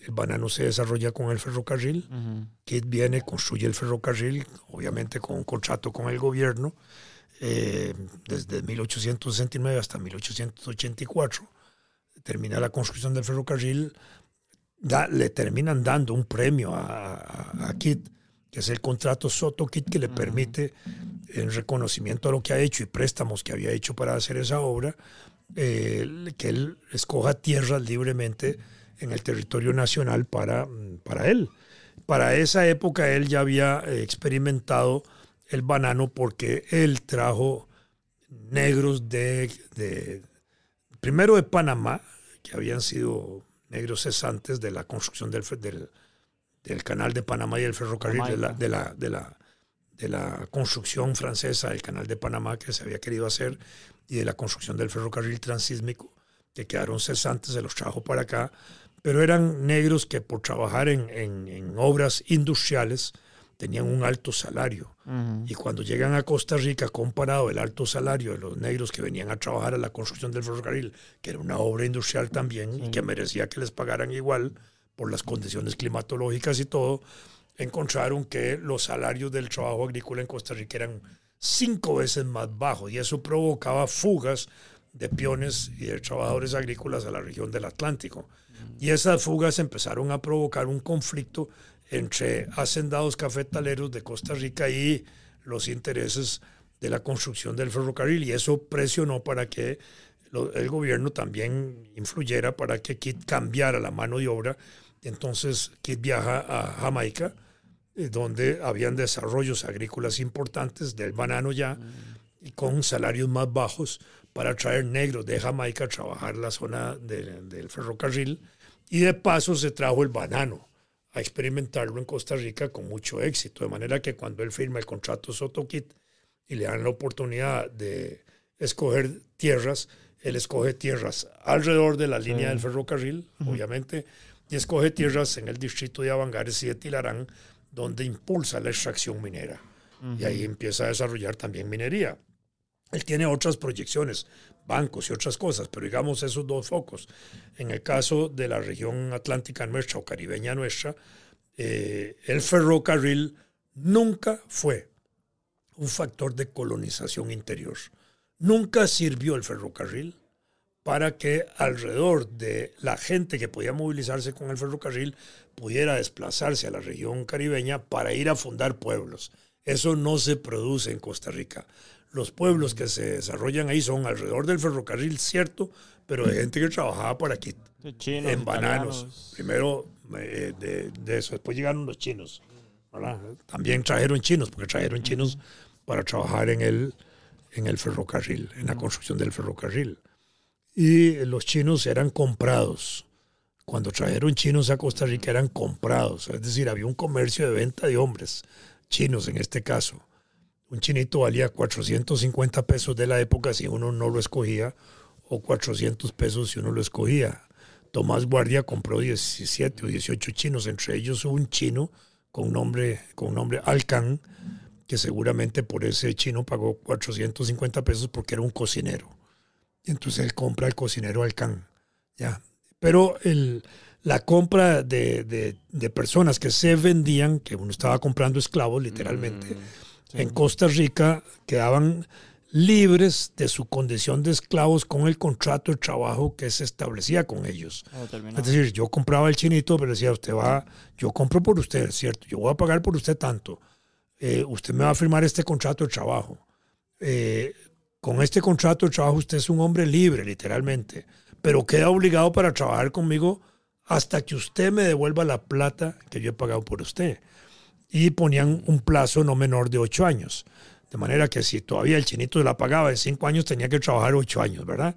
el banano se desarrolla con el ferrocarril. Kit viene, construye el ferrocarril, obviamente con un contrato con el gobierno, eh, desde 1869 hasta 1884. Termina la construcción del ferrocarril, le terminan dando un premio a, a, Kit, que es el contrato Soto Kit que le permite en reconocimiento a lo que ha hecho y préstamos que había hecho para hacer esa obra, eh, que él escoja tierras libremente en el territorio nacional para, para él. Para esa época él ya había eh, experimentado el banano porque él trajo negros de, de primero de Panamá, que habían sido negros cesantes de la construcción del, del, del canal de Panamá y el ferrocarril de la, de la, de la de la construcción francesa del canal de Panamá que se había querido hacer y de la construcción del ferrocarril transísmico que quedaron cesantes, se los trajo para acá, pero eran negros que por trabajar en, en, obras industriales tenían un alto salario. Y cuando llegan a Costa Rica, comparado el alto salario de los negros que venían a trabajar a la construcción del ferrocarril, que era una obra industrial también y que merecía que les pagaran igual por las condiciones climatológicas y todo, encontraron que los salarios del trabajo agrícola en Costa Rica eran cinco veces más bajos y eso provocaba fugas de peones y de trabajadores agrícolas a la región del Atlántico. Y esas fugas empezaron a provocar un conflicto entre hacendados cafetaleros de Costa Rica y los intereses de la construcción del ferrocarril y eso presionó para que el gobierno también influyera para que Kit cambiara la mano de obra. Entonces Kit viaja a Jamaica eh, donde habían desarrollos agrícolas importantes del banano ya, y con salarios más bajos para traer negros de Jamaica a trabajar la zona del ferrocarril. Y de paso se trajo el banano a experimentarlo en Costa Rica con mucho éxito. De manera que cuando él firma el contrato Sotokit y le dan la oportunidad de escoger tierras, él escoge tierras alrededor de la línea del ferrocarril, obviamente, y escoge tierras en el distrito de Avangares y de Tilarán, donde impulsa la extracción minera. Y ahí empieza a desarrollar también minería. Él tiene otras proyecciones, bancos y otras cosas, pero digamos esos dos focos. En el caso de la región atlántica nuestra o caribeña nuestra, eh, el ferrocarril nunca fue un factor de colonización interior. Nunca sirvió el ferrocarril para que alrededor de la gente que podía movilizarse con el ferrocarril pudiera desplazarse a la región caribeña para ir a fundar pueblos. Eso no se produce en Costa Rica. Los pueblos que se desarrollan ahí son alrededor del ferrocarril, cierto, pero de gente que trabajaba por aquí. en bananos. Primero eh, de, eso, después llegaron los chinos. También trajeron chinos, porque trajeron chinos para trabajar en el, en el ferrocarril, en la construcción del ferrocarril y los chinos eran comprados. Cuando trajeron chinos a Costa Rica eran comprados, es decir, había un comercio de venta de hombres, chinos en este caso. Un chinito valía 450 pesos de la época si uno no lo escogía, o 400 pesos si uno lo escogía. Tomás Guardia compró 17 o 18 chinos, entre ellos un chino con nombre, con nombre Alcan, que seguramente por ese chino pagó 450 pesos porque era un cocinero entonces él compra el cocinero Alcán. ¿ya? Pero el, la compra de, de, personas que se vendían, que uno estaba comprando esclavos literalmente, mm, en Costa Rica quedaban libres de su condición de esclavos con el contrato de trabajo que se establecía con ellos. Oh, es decir, yo compraba el chinito, pero decía, usted va, yo compro por usted, ¿cierto? Yo voy a pagar por usted tanto. Eh, usted me va a firmar este contrato de trabajo. Eh, con este contrato de trabajo usted es un hombre libre, literalmente, pero queda obligado para trabajar conmigo hasta que usted me devuelva la plata que yo he pagado por usted. Y ponían un plazo no menor de ocho años. De manera que si todavía el chinito la pagaba de cinco años, tenía que trabajar ocho años, ¿verdad?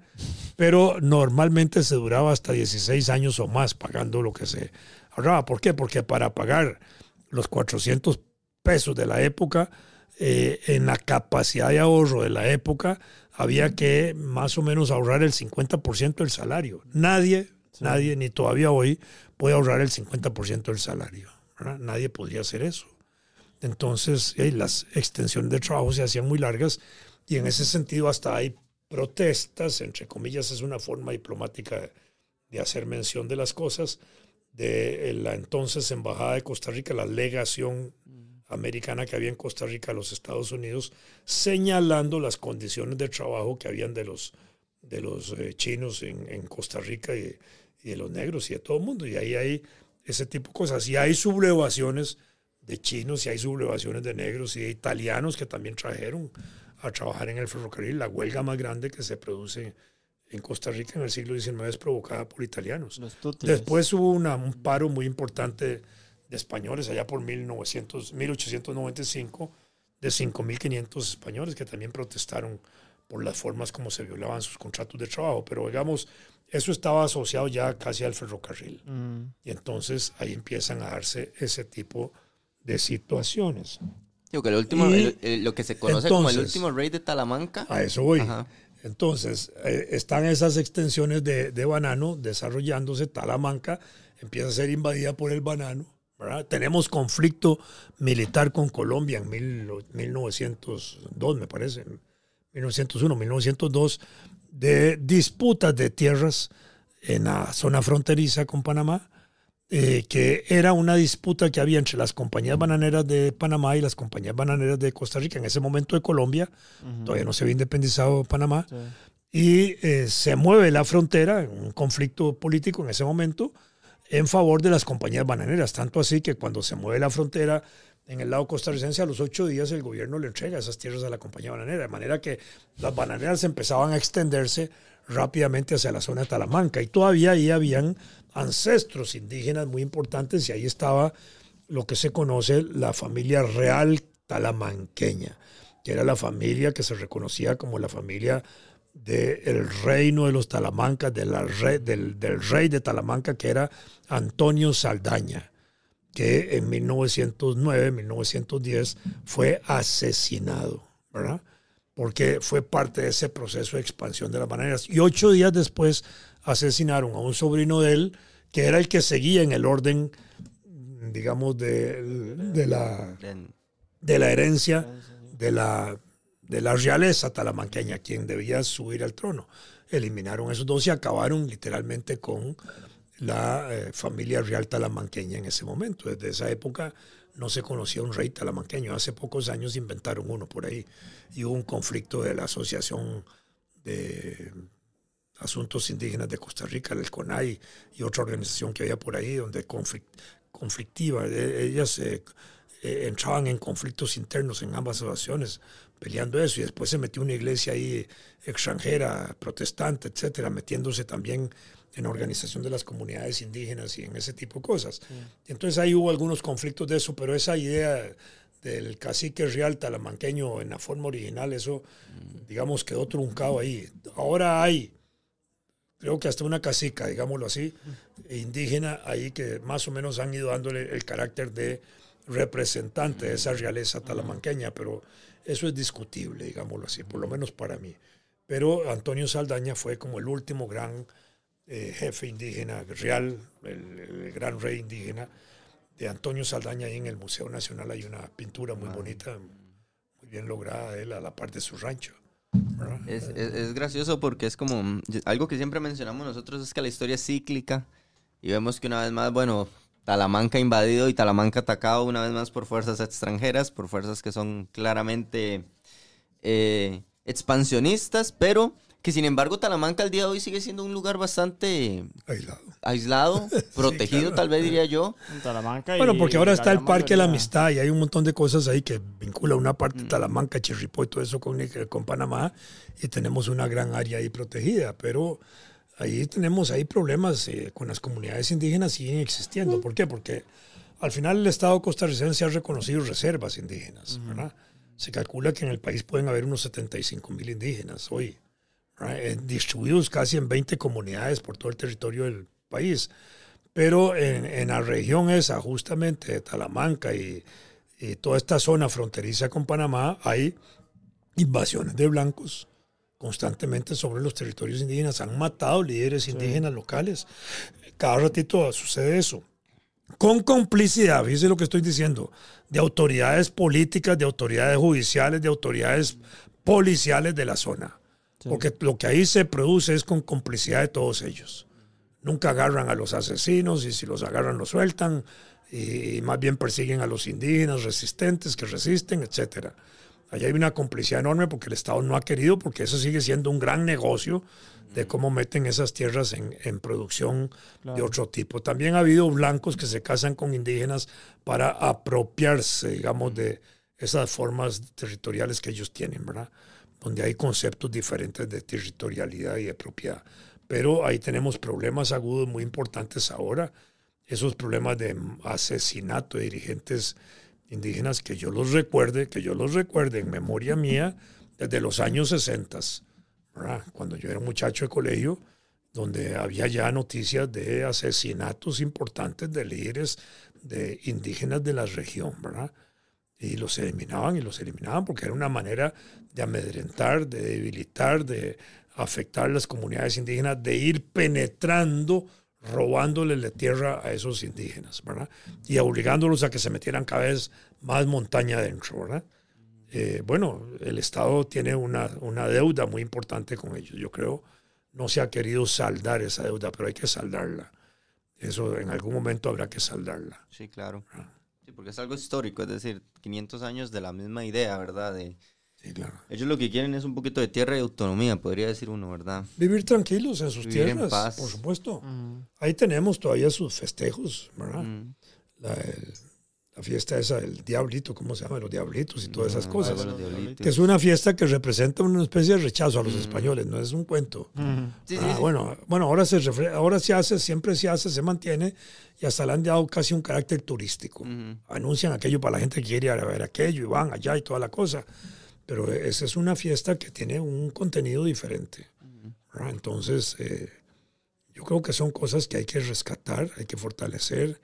Pero normalmente se duraba hasta 16 años o más pagando lo que se ahorraba. ¿Por qué? Porque para pagar los 400 pesos de la época, eh, en la capacidad de ahorro de la época, había que más o menos ahorrar el 50% del salario. Nadie, nadie, ni todavía hoy, puede ahorrar el 50% del salario. Nadie podría hacer eso. Entonces, las extensiones de trabajo se hacían muy largas y en ese sentido hasta hay protestas, entre comillas, es una forma diplomática de hacer mención de las cosas, de la entonces Embajada de Costa Rica, la legación americana que había en Costa Rica a los Estados Unidos, señalando las condiciones de trabajo que habían de los, de los eh, chinos en, en, Costa Rica y, y, de los negros y de todo el mundo. Y ahí hay ese tipo de cosas. Y hay sublevaciones de chinos y hay sublevaciones de negros y de italianos que también trajeron a trabajar en el ferrocarril. La huelga más grande que se produce en Costa Rica en el siglo XIX es provocada por italianos. Después hubo una, un paro muy importante de españoles allá por 1900, 1895 de 5.500 españoles que también protestaron por las formas como se violaban sus contratos de trabajo. Pero digamos, eso estaba asociado ya casi al ferrocarril. Mm. Y entonces ahí empiezan a darse ese tipo de situaciones. Digo que el último, lo que se conoce como el último rey de Talamanca. A eso voy. Entonces, eh, están esas extensiones de, de, banano desarrollándose. Talamanca empieza a ser invadida por el banano. Tenemos conflicto militar con Colombia en 1902, me parece, 1901, 1902, de disputas de tierras en la zona fronteriza con Panamá, eh, que era una disputa que había entre las compañías bananeras de Panamá y las compañías bananeras de Costa Rica, en ese momento de Colombia, todavía no se había independizado Panamá, y eh, se mueve la frontera, un conflicto político en ese momento, en favor de las compañías bananeras. Tanto así que cuando se mueve la frontera en el lado costarricense, a los ocho días el gobierno le entrega esas tierras a la compañía bananera. De manera que las bananeras empezaban a extenderse rápidamente hacia la zona de Talamanca. Y todavía ahí habían ancestros indígenas muy importantes y ahí estaba lo que se conoce la familia real talamanqueña, que era la familia que se reconocía como la familia del reino de los Talamancas, del, del, rey de Talamanca, que era Antonio Saldaña, que en 1909, 1910 fue asesinado, ¿verdad? Porque fue parte de ese proceso de expansión de las bananeras. Y ocho días después asesinaron a un sobrino de él, que era el que seguía en el orden, digamos, de, de la, de la herencia de la de la realeza talamanqueña, quien debía subir al trono. Eliminaron esos dos y acabaron literalmente con la eh, familia real talamanqueña en ese momento. Desde esa época no se conocía un rey talamanqueño. Hace pocos años inventaron uno por ahí y hubo un conflicto de la Asociación de Asuntos Indígenas de Costa Rica, el CONAI, y otra organización que había por ahí, donde conflictiva. E-, ellas eh, eh, entraban en conflictos internos en ambas asociaciones peleando eso y después se metió una iglesia ahí extranjera, protestante, etcétera, metiéndose también en organización de las comunidades indígenas y en ese tipo de cosas. Entonces ahí hubo algunos conflictos de eso, pero esa idea del cacique real talamanqueño en la forma original, eso, digamos, quedó truncado ahí. Ahora hay, creo que hasta una cacica, digámoslo así, indígena ahí que más o menos han ido dándole el carácter de representante de esa realeza talamanqueña, pero eso es discutible, digámoslo así, por lo menos para mí. Pero Antonio Saldaña fue como el último gran eh, jefe indígena real, el, gran rey indígena de Antonio Saldaña. Ahí en el Museo Nacional hay una pintura muy bonita, muy bien lograda de él a la parte de su rancho. Es, es, gracioso porque es como algo que siempre mencionamos nosotros es que la historia es cíclica y vemos que una vez más, bueno, Talamanca invadido y Talamanca atacado una vez más por fuerzas extranjeras, por fuerzas que son claramente eh, expansionistas, pero que sin embargo Talamanca al día de hoy sigue siendo un lugar bastante aislado, aislado protegido tal vez diría yo. Talamanca bueno, porque ahora está el Parque de la Amistad y hay un montón de cosas ahí que vincula una parte de mm. Talamanca, Chirripó y todo eso con, con Panamá y tenemos una gran área ahí protegida, pero ahí tenemos ahí problemas eh, con las comunidades indígenas siguen existiendo. ¿Por qué? Porque al final el Estado costarricense ha reconocido reservas indígenas. Se calcula que en el país pueden haber unos 75 mil indígenas hoy, distribuidos casi en 20 comunidades por todo el territorio del país. Pero en, en la región esa, justamente de Talamanca y, y toda esta zona fronteriza con Panamá hay invasiones de blancos constantemente sobre los territorios indígenas. Han matado líderes indígenas locales. Cada ratito sucede eso. Con complicidad, fíjese lo que estoy diciendo, de autoridades políticas, de autoridades judiciales, de autoridades policiales de la zona. Porque lo que ahí se produce es con complicidad de todos ellos. Nunca agarran a los asesinos y si los agarran los sueltan y más bien persiguen a los indígenas resistentes que resisten, etcétera. Allá hay una complicidad enorme porque el Estado no ha querido, porque eso sigue siendo un gran negocio de cómo meten esas tierras en, en producción de otro tipo. También ha habido blancos que se casan con indígenas para apropiarse, digamos, de esas formas territoriales que ellos tienen, ¿verdad? Donde hay conceptos diferentes de territorialidad y de propiedad. Pero ahí tenemos problemas agudos muy importantes ahora esos problemas de asesinato de dirigentes indígenas que yo los recuerde, que yo los recuerde en memoria mía desde los años 60, cuando yo era muchacho de colegio, donde había ya noticias de asesinatos importantes de líderes de indígenas de la región, ¿verdad? Y los eliminaban y los eliminaban porque era una manera de amedrentar, de debilitar, de afectar las comunidades indígenas, de ir penetrando robándole la tierra a esos indígenas, ¿verdad? Y obligándolos a que se metieran cada vez más montaña adentro, ¿verdad? Eh, bueno, el Estado tiene una, una, deuda muy importante con ellos. Yo creo no se ha querido saldar esa deuda, pero hay que saldarla. Eso en algún momento habrá que saldarla. Sí, claro. Sí, porque es algo histórico, es decir, 500 años de la misma idea, ¿verdad? De, ellos lo que quieren es un poquito de tierra y autonomía, podría decir uno, ¿verdad? Vivir tranquilos en sus tierras, por supuesto. Ahí tenemos todavía sus festejos, ¿verdad? la, fiesta esa del diablito, ¿cómo se llama? Los diablitos y todas esas cosas. Que es una fiesta que representa una especie de rechazo a los españoles, no es un cuento. Ah, bueno, bueno, ahora se, ahora se hace, siempre se hace, se mantiene y hasta le han dado casi un carácter turístico. Anuncian aquello para la gente que quiere ir a ver aquello y van allá y toda la cosa pero esa es una fiesta que tiene un contenido diferente. Entonces, eh, yo creo que son cosas que hay que rescatar, hay que fortalecer,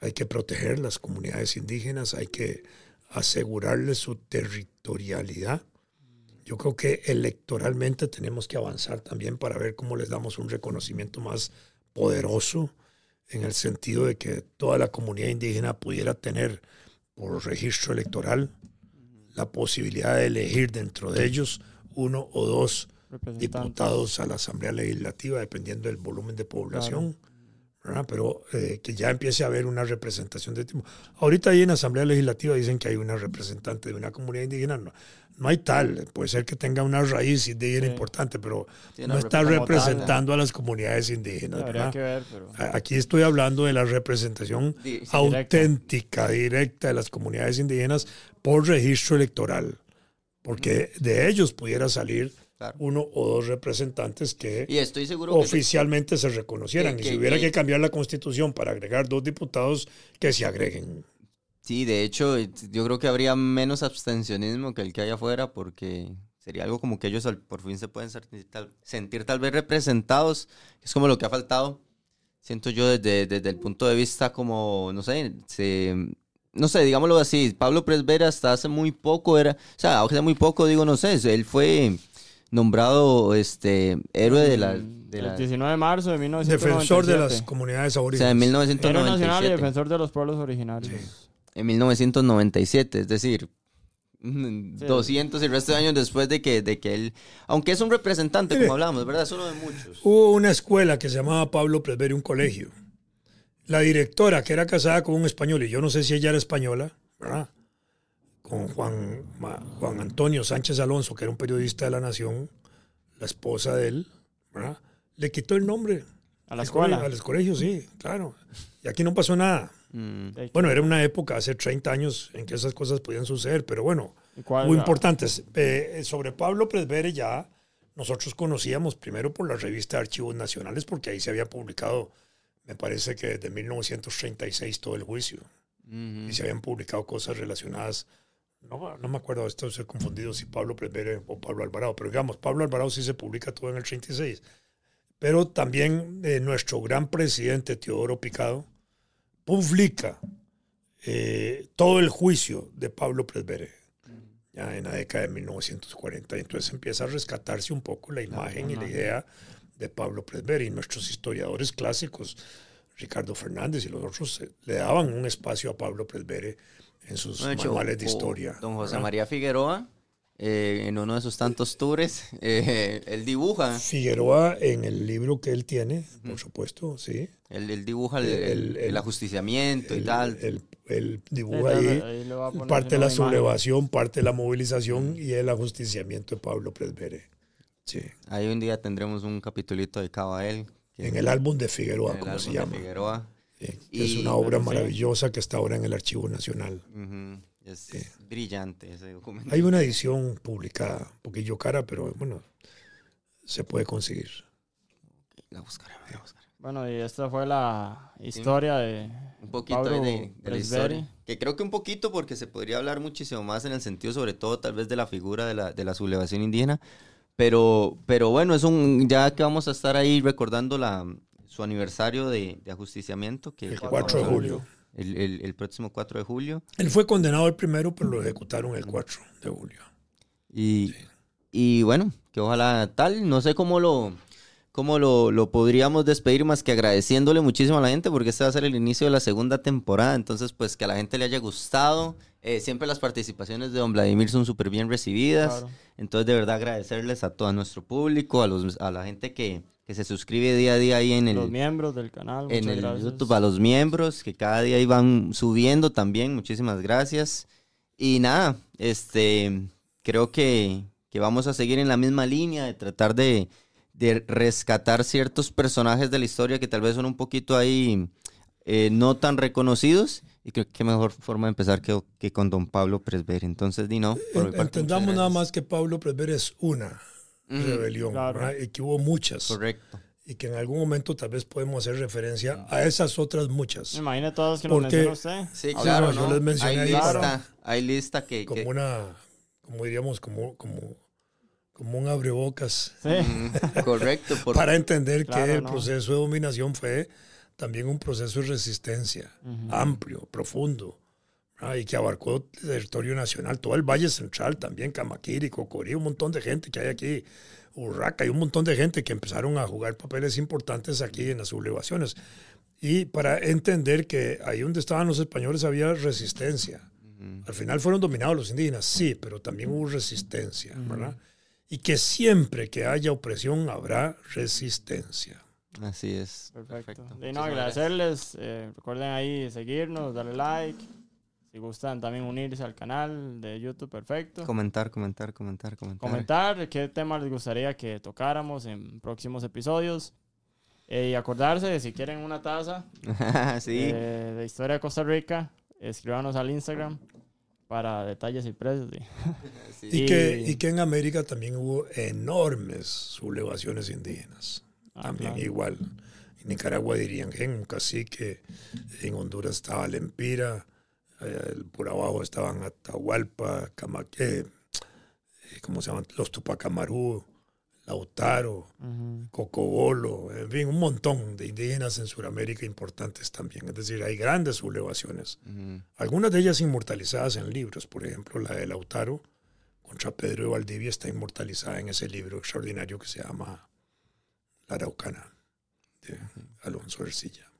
hay que proteger las comunidades indígenas, hay que asegurarles su territorialidad. Yo creo que electoralmente tenemos que avanzar también para ver cómo les damos un reconocimiento más poderoso en el sentido de que toda la comunidad indígena pudiera tener por registro electoral la posibilidad de elegir dentro de ellos uno o dos diputados a la Asamblea Legislativa, dependiendo del volumen de población. Pero eh, que ya empiece a haber una representación de tipo. Ahorita ahí en la Asamblea Legislativa dicen que hay una representante de una comunidad indígena. No, no hay tal. Puede ser que tenga una raíz indígena importante, pero no está representando a las comunidades indígenas. Aquí estoy hablando de la representación auténtica, directa de las comunidades indígenas por registro electoral. Porque de ellos pudiera salir uno o dos representantes que estoy seguro oficialmente se reconocieran. y si hubiera que cambiar la constitución para agregar dos diputados, que se agreguen. Sí, de hecho, yo creo que habría menos abstencionismo que el que hay afuera porque sería algo como que ellos por fin se pueden sentir tal, vez representados. Es como lo que ha faltado, siento yo desde, desde el punto de vista como, no sé, se, no sé, digámoslo así, Pablo Presbera hasta hace muy poco era, o sea, hace muy poco digo, no sé, él fue nombrado este héroe de la... De el 19 de marzo de 1997. Defensor de las comunidades aborígenes. O sea, en 1997. Héroe nacional y defensor de los pueblos originarios. En 1997, es decir, 200 y el resto de años después de que, de que él, aunque es un representante, como hablamos, ¿verdad? Es uno de muchos. Hubo una escuela que se llamaba Pablo Presberi, un colegio. La directora, que era casada con un español, y yo no sé si ella era española, ¿verdad? Con Juan, Juan Antonio Sánchez Alonso, que era un periodista de la Nación, la esposa de él, ¿verdad? le quitó el nombre. A la escuela. A los colegios, sí, claro. Y aquí no pasó nada. Mm. Bueno, era una época, hace 30 años, en que esas cosas podían suceder, pero bueno, muy importantes. Eh, sobre Pablo Presbere ya nosotros conocíamos primero por la revista de Archivos Nacionales, porque ahí se había publicado, me parece que desde 1936 todo el juicio. Y se habían publicado cosas relacionadas no, no me acuerdo, esto he confundido si Pablo Prevere o Pablo Alvarado, pero digamos, Pablo Alvarado sí se publica todo en el 36. Pero también eh, nuestro gran presidente Teodoro Picado publica eh, todo el juicio de Pablo Presbere, ya en la década de 1940. Entonces empieza a rescatarse un poco la imagen y la idea de Pablo Presbere. Y nuestros historiadores clásicos, Ricardo Fernández y los otros, eh, le daban un espacio a Pablo Presbere en sus manuales de historia. Don José ¿verdad? María Figueroa, eh, en uno de sus tantos tours, eh, él dibuja, Figueroa en el libro que él tiene, por supuesto, sí. él, él dibuja el, El- el- el- el ajusticiamiento y tal. él- dibuja ahí vez ahí le va a poner parte de la sublevación, parte de la movilización y el ajusticiamiento de Pablo Presbere. Sí. Ahí un día tendremos un capitulito dedicado a él. En el álbum de Figueroa, como se álbum de llama. Figueroa. Sí, que es Y- una obra Sí. maravillosa que está ahora en el Archivo Nacional. Ujú, Es brillante ese documento. Hay una edición publicada, un poquillo cara, pero bueno, se puede conseguir. La buscaré, la buscaré. Bueno, y esta fue la historia de Un poquito Pablo de, de la historia. Que creo que un poquito porque se podría hablar muchísimo más en el sentido, sobre todo, tal vez de la figura de la, de la sublevación indígena. Pero, pero bueno, es un, ya que vamos a estar ahí recordando la, su aniversario de, de ajusticiamiento, que El que 4 de julio. El, el- el próximo 4 de julio. Él fue condenado el primero, pero lo ejecutaron el 4 de julio. Y, y bueno, que ojalá tal, no sé cómo lo, cómo lo, lo podríamos despedir más que agradeciéndole muchísimo a la gente porque este va a ser el inicio de la segunda temporada, entonces pues que a la gente le haya gustado, Eh, siempre las participaciones de don Vladimir son súper bien recibidas, Claro. entonces de verdad agradecerles a todo nuestro público, a, los, a la gente que, que se suscribe día a día ahí en el, los miembros del canal. en muchas el gracias. YouTube, a los miembros que cada día iban subiendo también. Muchísimas gracias. Y nada, este, creo que, que vamos a seguir en la misma línea de tratar de, de rescatar ciertos personajes de la historia que tal vez son un poquito ahí eh, no tan reconocidos. Y creo que mejor forma de empezar que, que con don Pablo Presberi. Entonces, Dino, por mi parte, Entendamos nada más que Pablo Presbere es una rebelión, claro. y que hubo muchas. Correcto. y que en algún momento tal vez podemos hacer referencia a esas otras muchas. Me imagino todas que nos Porque- mencionó usted. Sí, Sí, claro. no, yo les mencioné hay ahí lista, para- hay lista que... Como que- una, como diríamos, como, como, como un abrebocas Sí. Ujú, correcto. por- para entender Claro, que el no. proceso de dominación fue también un proceso de resistencia amplio, profundo, ¿verdad? y que abarcó el territorio nacional, todo el Valle Central también, Camaquiri, Cocorí, un montón de gente que hay aquí, Urraca, hay un montón de gente que empezaron a jugar papeles importantes aquí en las sublevaciones. Y para entender que ahí donde estaban los españoles había resistencia. Al final fueron dominados los indígenas, sí, pero también hubo resistencia, ¿verdad? Y que siempre que haya opresión habrá resistencia. Así es. Perfecto. Y no, agradecerles. eh, recuerden ahí seguirnos, darle like. Si gustan también unirse al canal de YouTube, perfecto. Comentar, comentar, comentar, comentar. Comentar qué temas les gustaría que tocáramos en próximos episodios. Eh, y acordarse de si quieren una taza sí. eh, de historia de Costa Rica, escríbanos al Instagram para detalles y precios. sí. sí. Y, Y- que, y que en América también hubo enormes sublevaciones indígenas. Ah, también claro. igual. En Nicaragua dirían un cacique. En Honduras estaba Lempira. eh, por abajo estaban Atahualpa, Camaque, ¿cómo se llaman? Los Tupacamarú, Lautaro, Ujú. Cocobolo, en fin, un montón de indígenas en Sudamérica importantes también. Es decir, hay grandes sublevaciones. Algunas de ellas inmortalizadas en libros, por ejemplo, la de Lautaro contra Pedro de Valdivia está inmortalizada en ese libro extraordinario que se llama La Araucana, de Alonso Ercilla.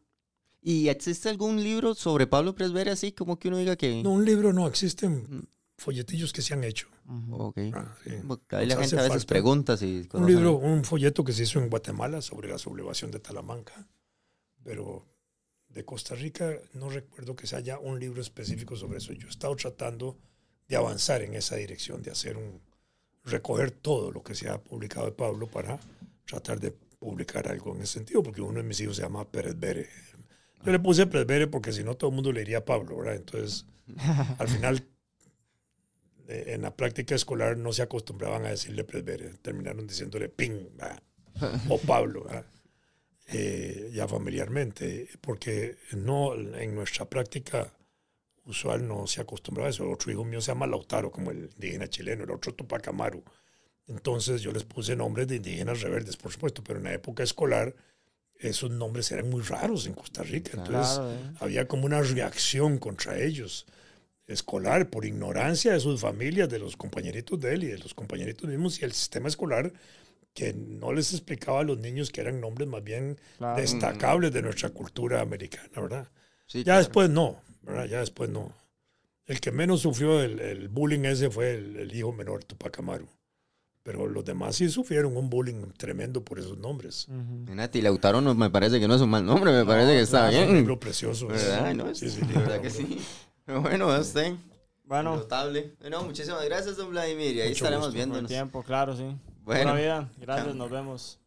¿Y existe algún libro sobre Pablo Presbere así como que uno diga que... No, un libro no, existen folletillos que se han hecho. Ujú. Ok. Ah, sí. Ahí la gente a veces pregunta si... Un libro, un folleto que se hizo en Guatemala sobre la sublevación de Talamanca, pero de Costa Rica no recuerdo que se haya un libro específico sobre eso. Yo he estado tratando de avanzar en esa dirección, de hacer un recoger todo lo que se ha publicado de Pablo para tratar de publicar algo en ese sentido, porque uno de mis hijos se llama Pérez Bere. Yo le puse Pérez Bere porque si no todo el mundo le diría Pablo, ¿verdad? Entonces, al final, eh, en la práctica escolar no se acostumbraban a decirle Presbere, terminaron diciéndole Ping ¿verdad? o Pablo, ¿verdad? Eh, ya familiarmente, porque no en nuestra práctica usual no se acostumbraba a eso. El otro hijo mío se llama Lautaro, como el indígena chileno, el otro Tupac Amaru. Entonces yo les puse nombres de indígenas rebeldes, por supuesto, pero en la época escolar esos nombres eran muy raros en Costa Rica. Entonces Claro, eh. había como una reacción contra ellos, escolar, por ignorancia de sus familias, de los compañeritos de él y de los compañeritos mismos y el sistema escolar que no les explicaba a los niños que eran nombres más bien Claro. destacables de nuestra cultura americana, ¿verdad? Sí, Ya claro. después no, ¿verdad? Ya después no. El que menos sufrió el, el bullying ese fue el, el hijo menor, Tupac Amaru. Pero los demás sí sufrieron un bullying tremendo por esos nombres. Ujú. Fíjate, y Lautaro no me parece que no es un mal nombre, me parece que está Es un bien. libro precioso. ¿Verdad? ¿No? Sí, sí, libro, verdad que sí. Pero bueno, a usted. Bueno, Notable. Bueno, muchísimas gracias, don Vladimir. Y ahí Mucho estaremos gusto. por el viéndonos. tiempo, claro, sí. Bueno. Buena vida. Gracias, nos vemos.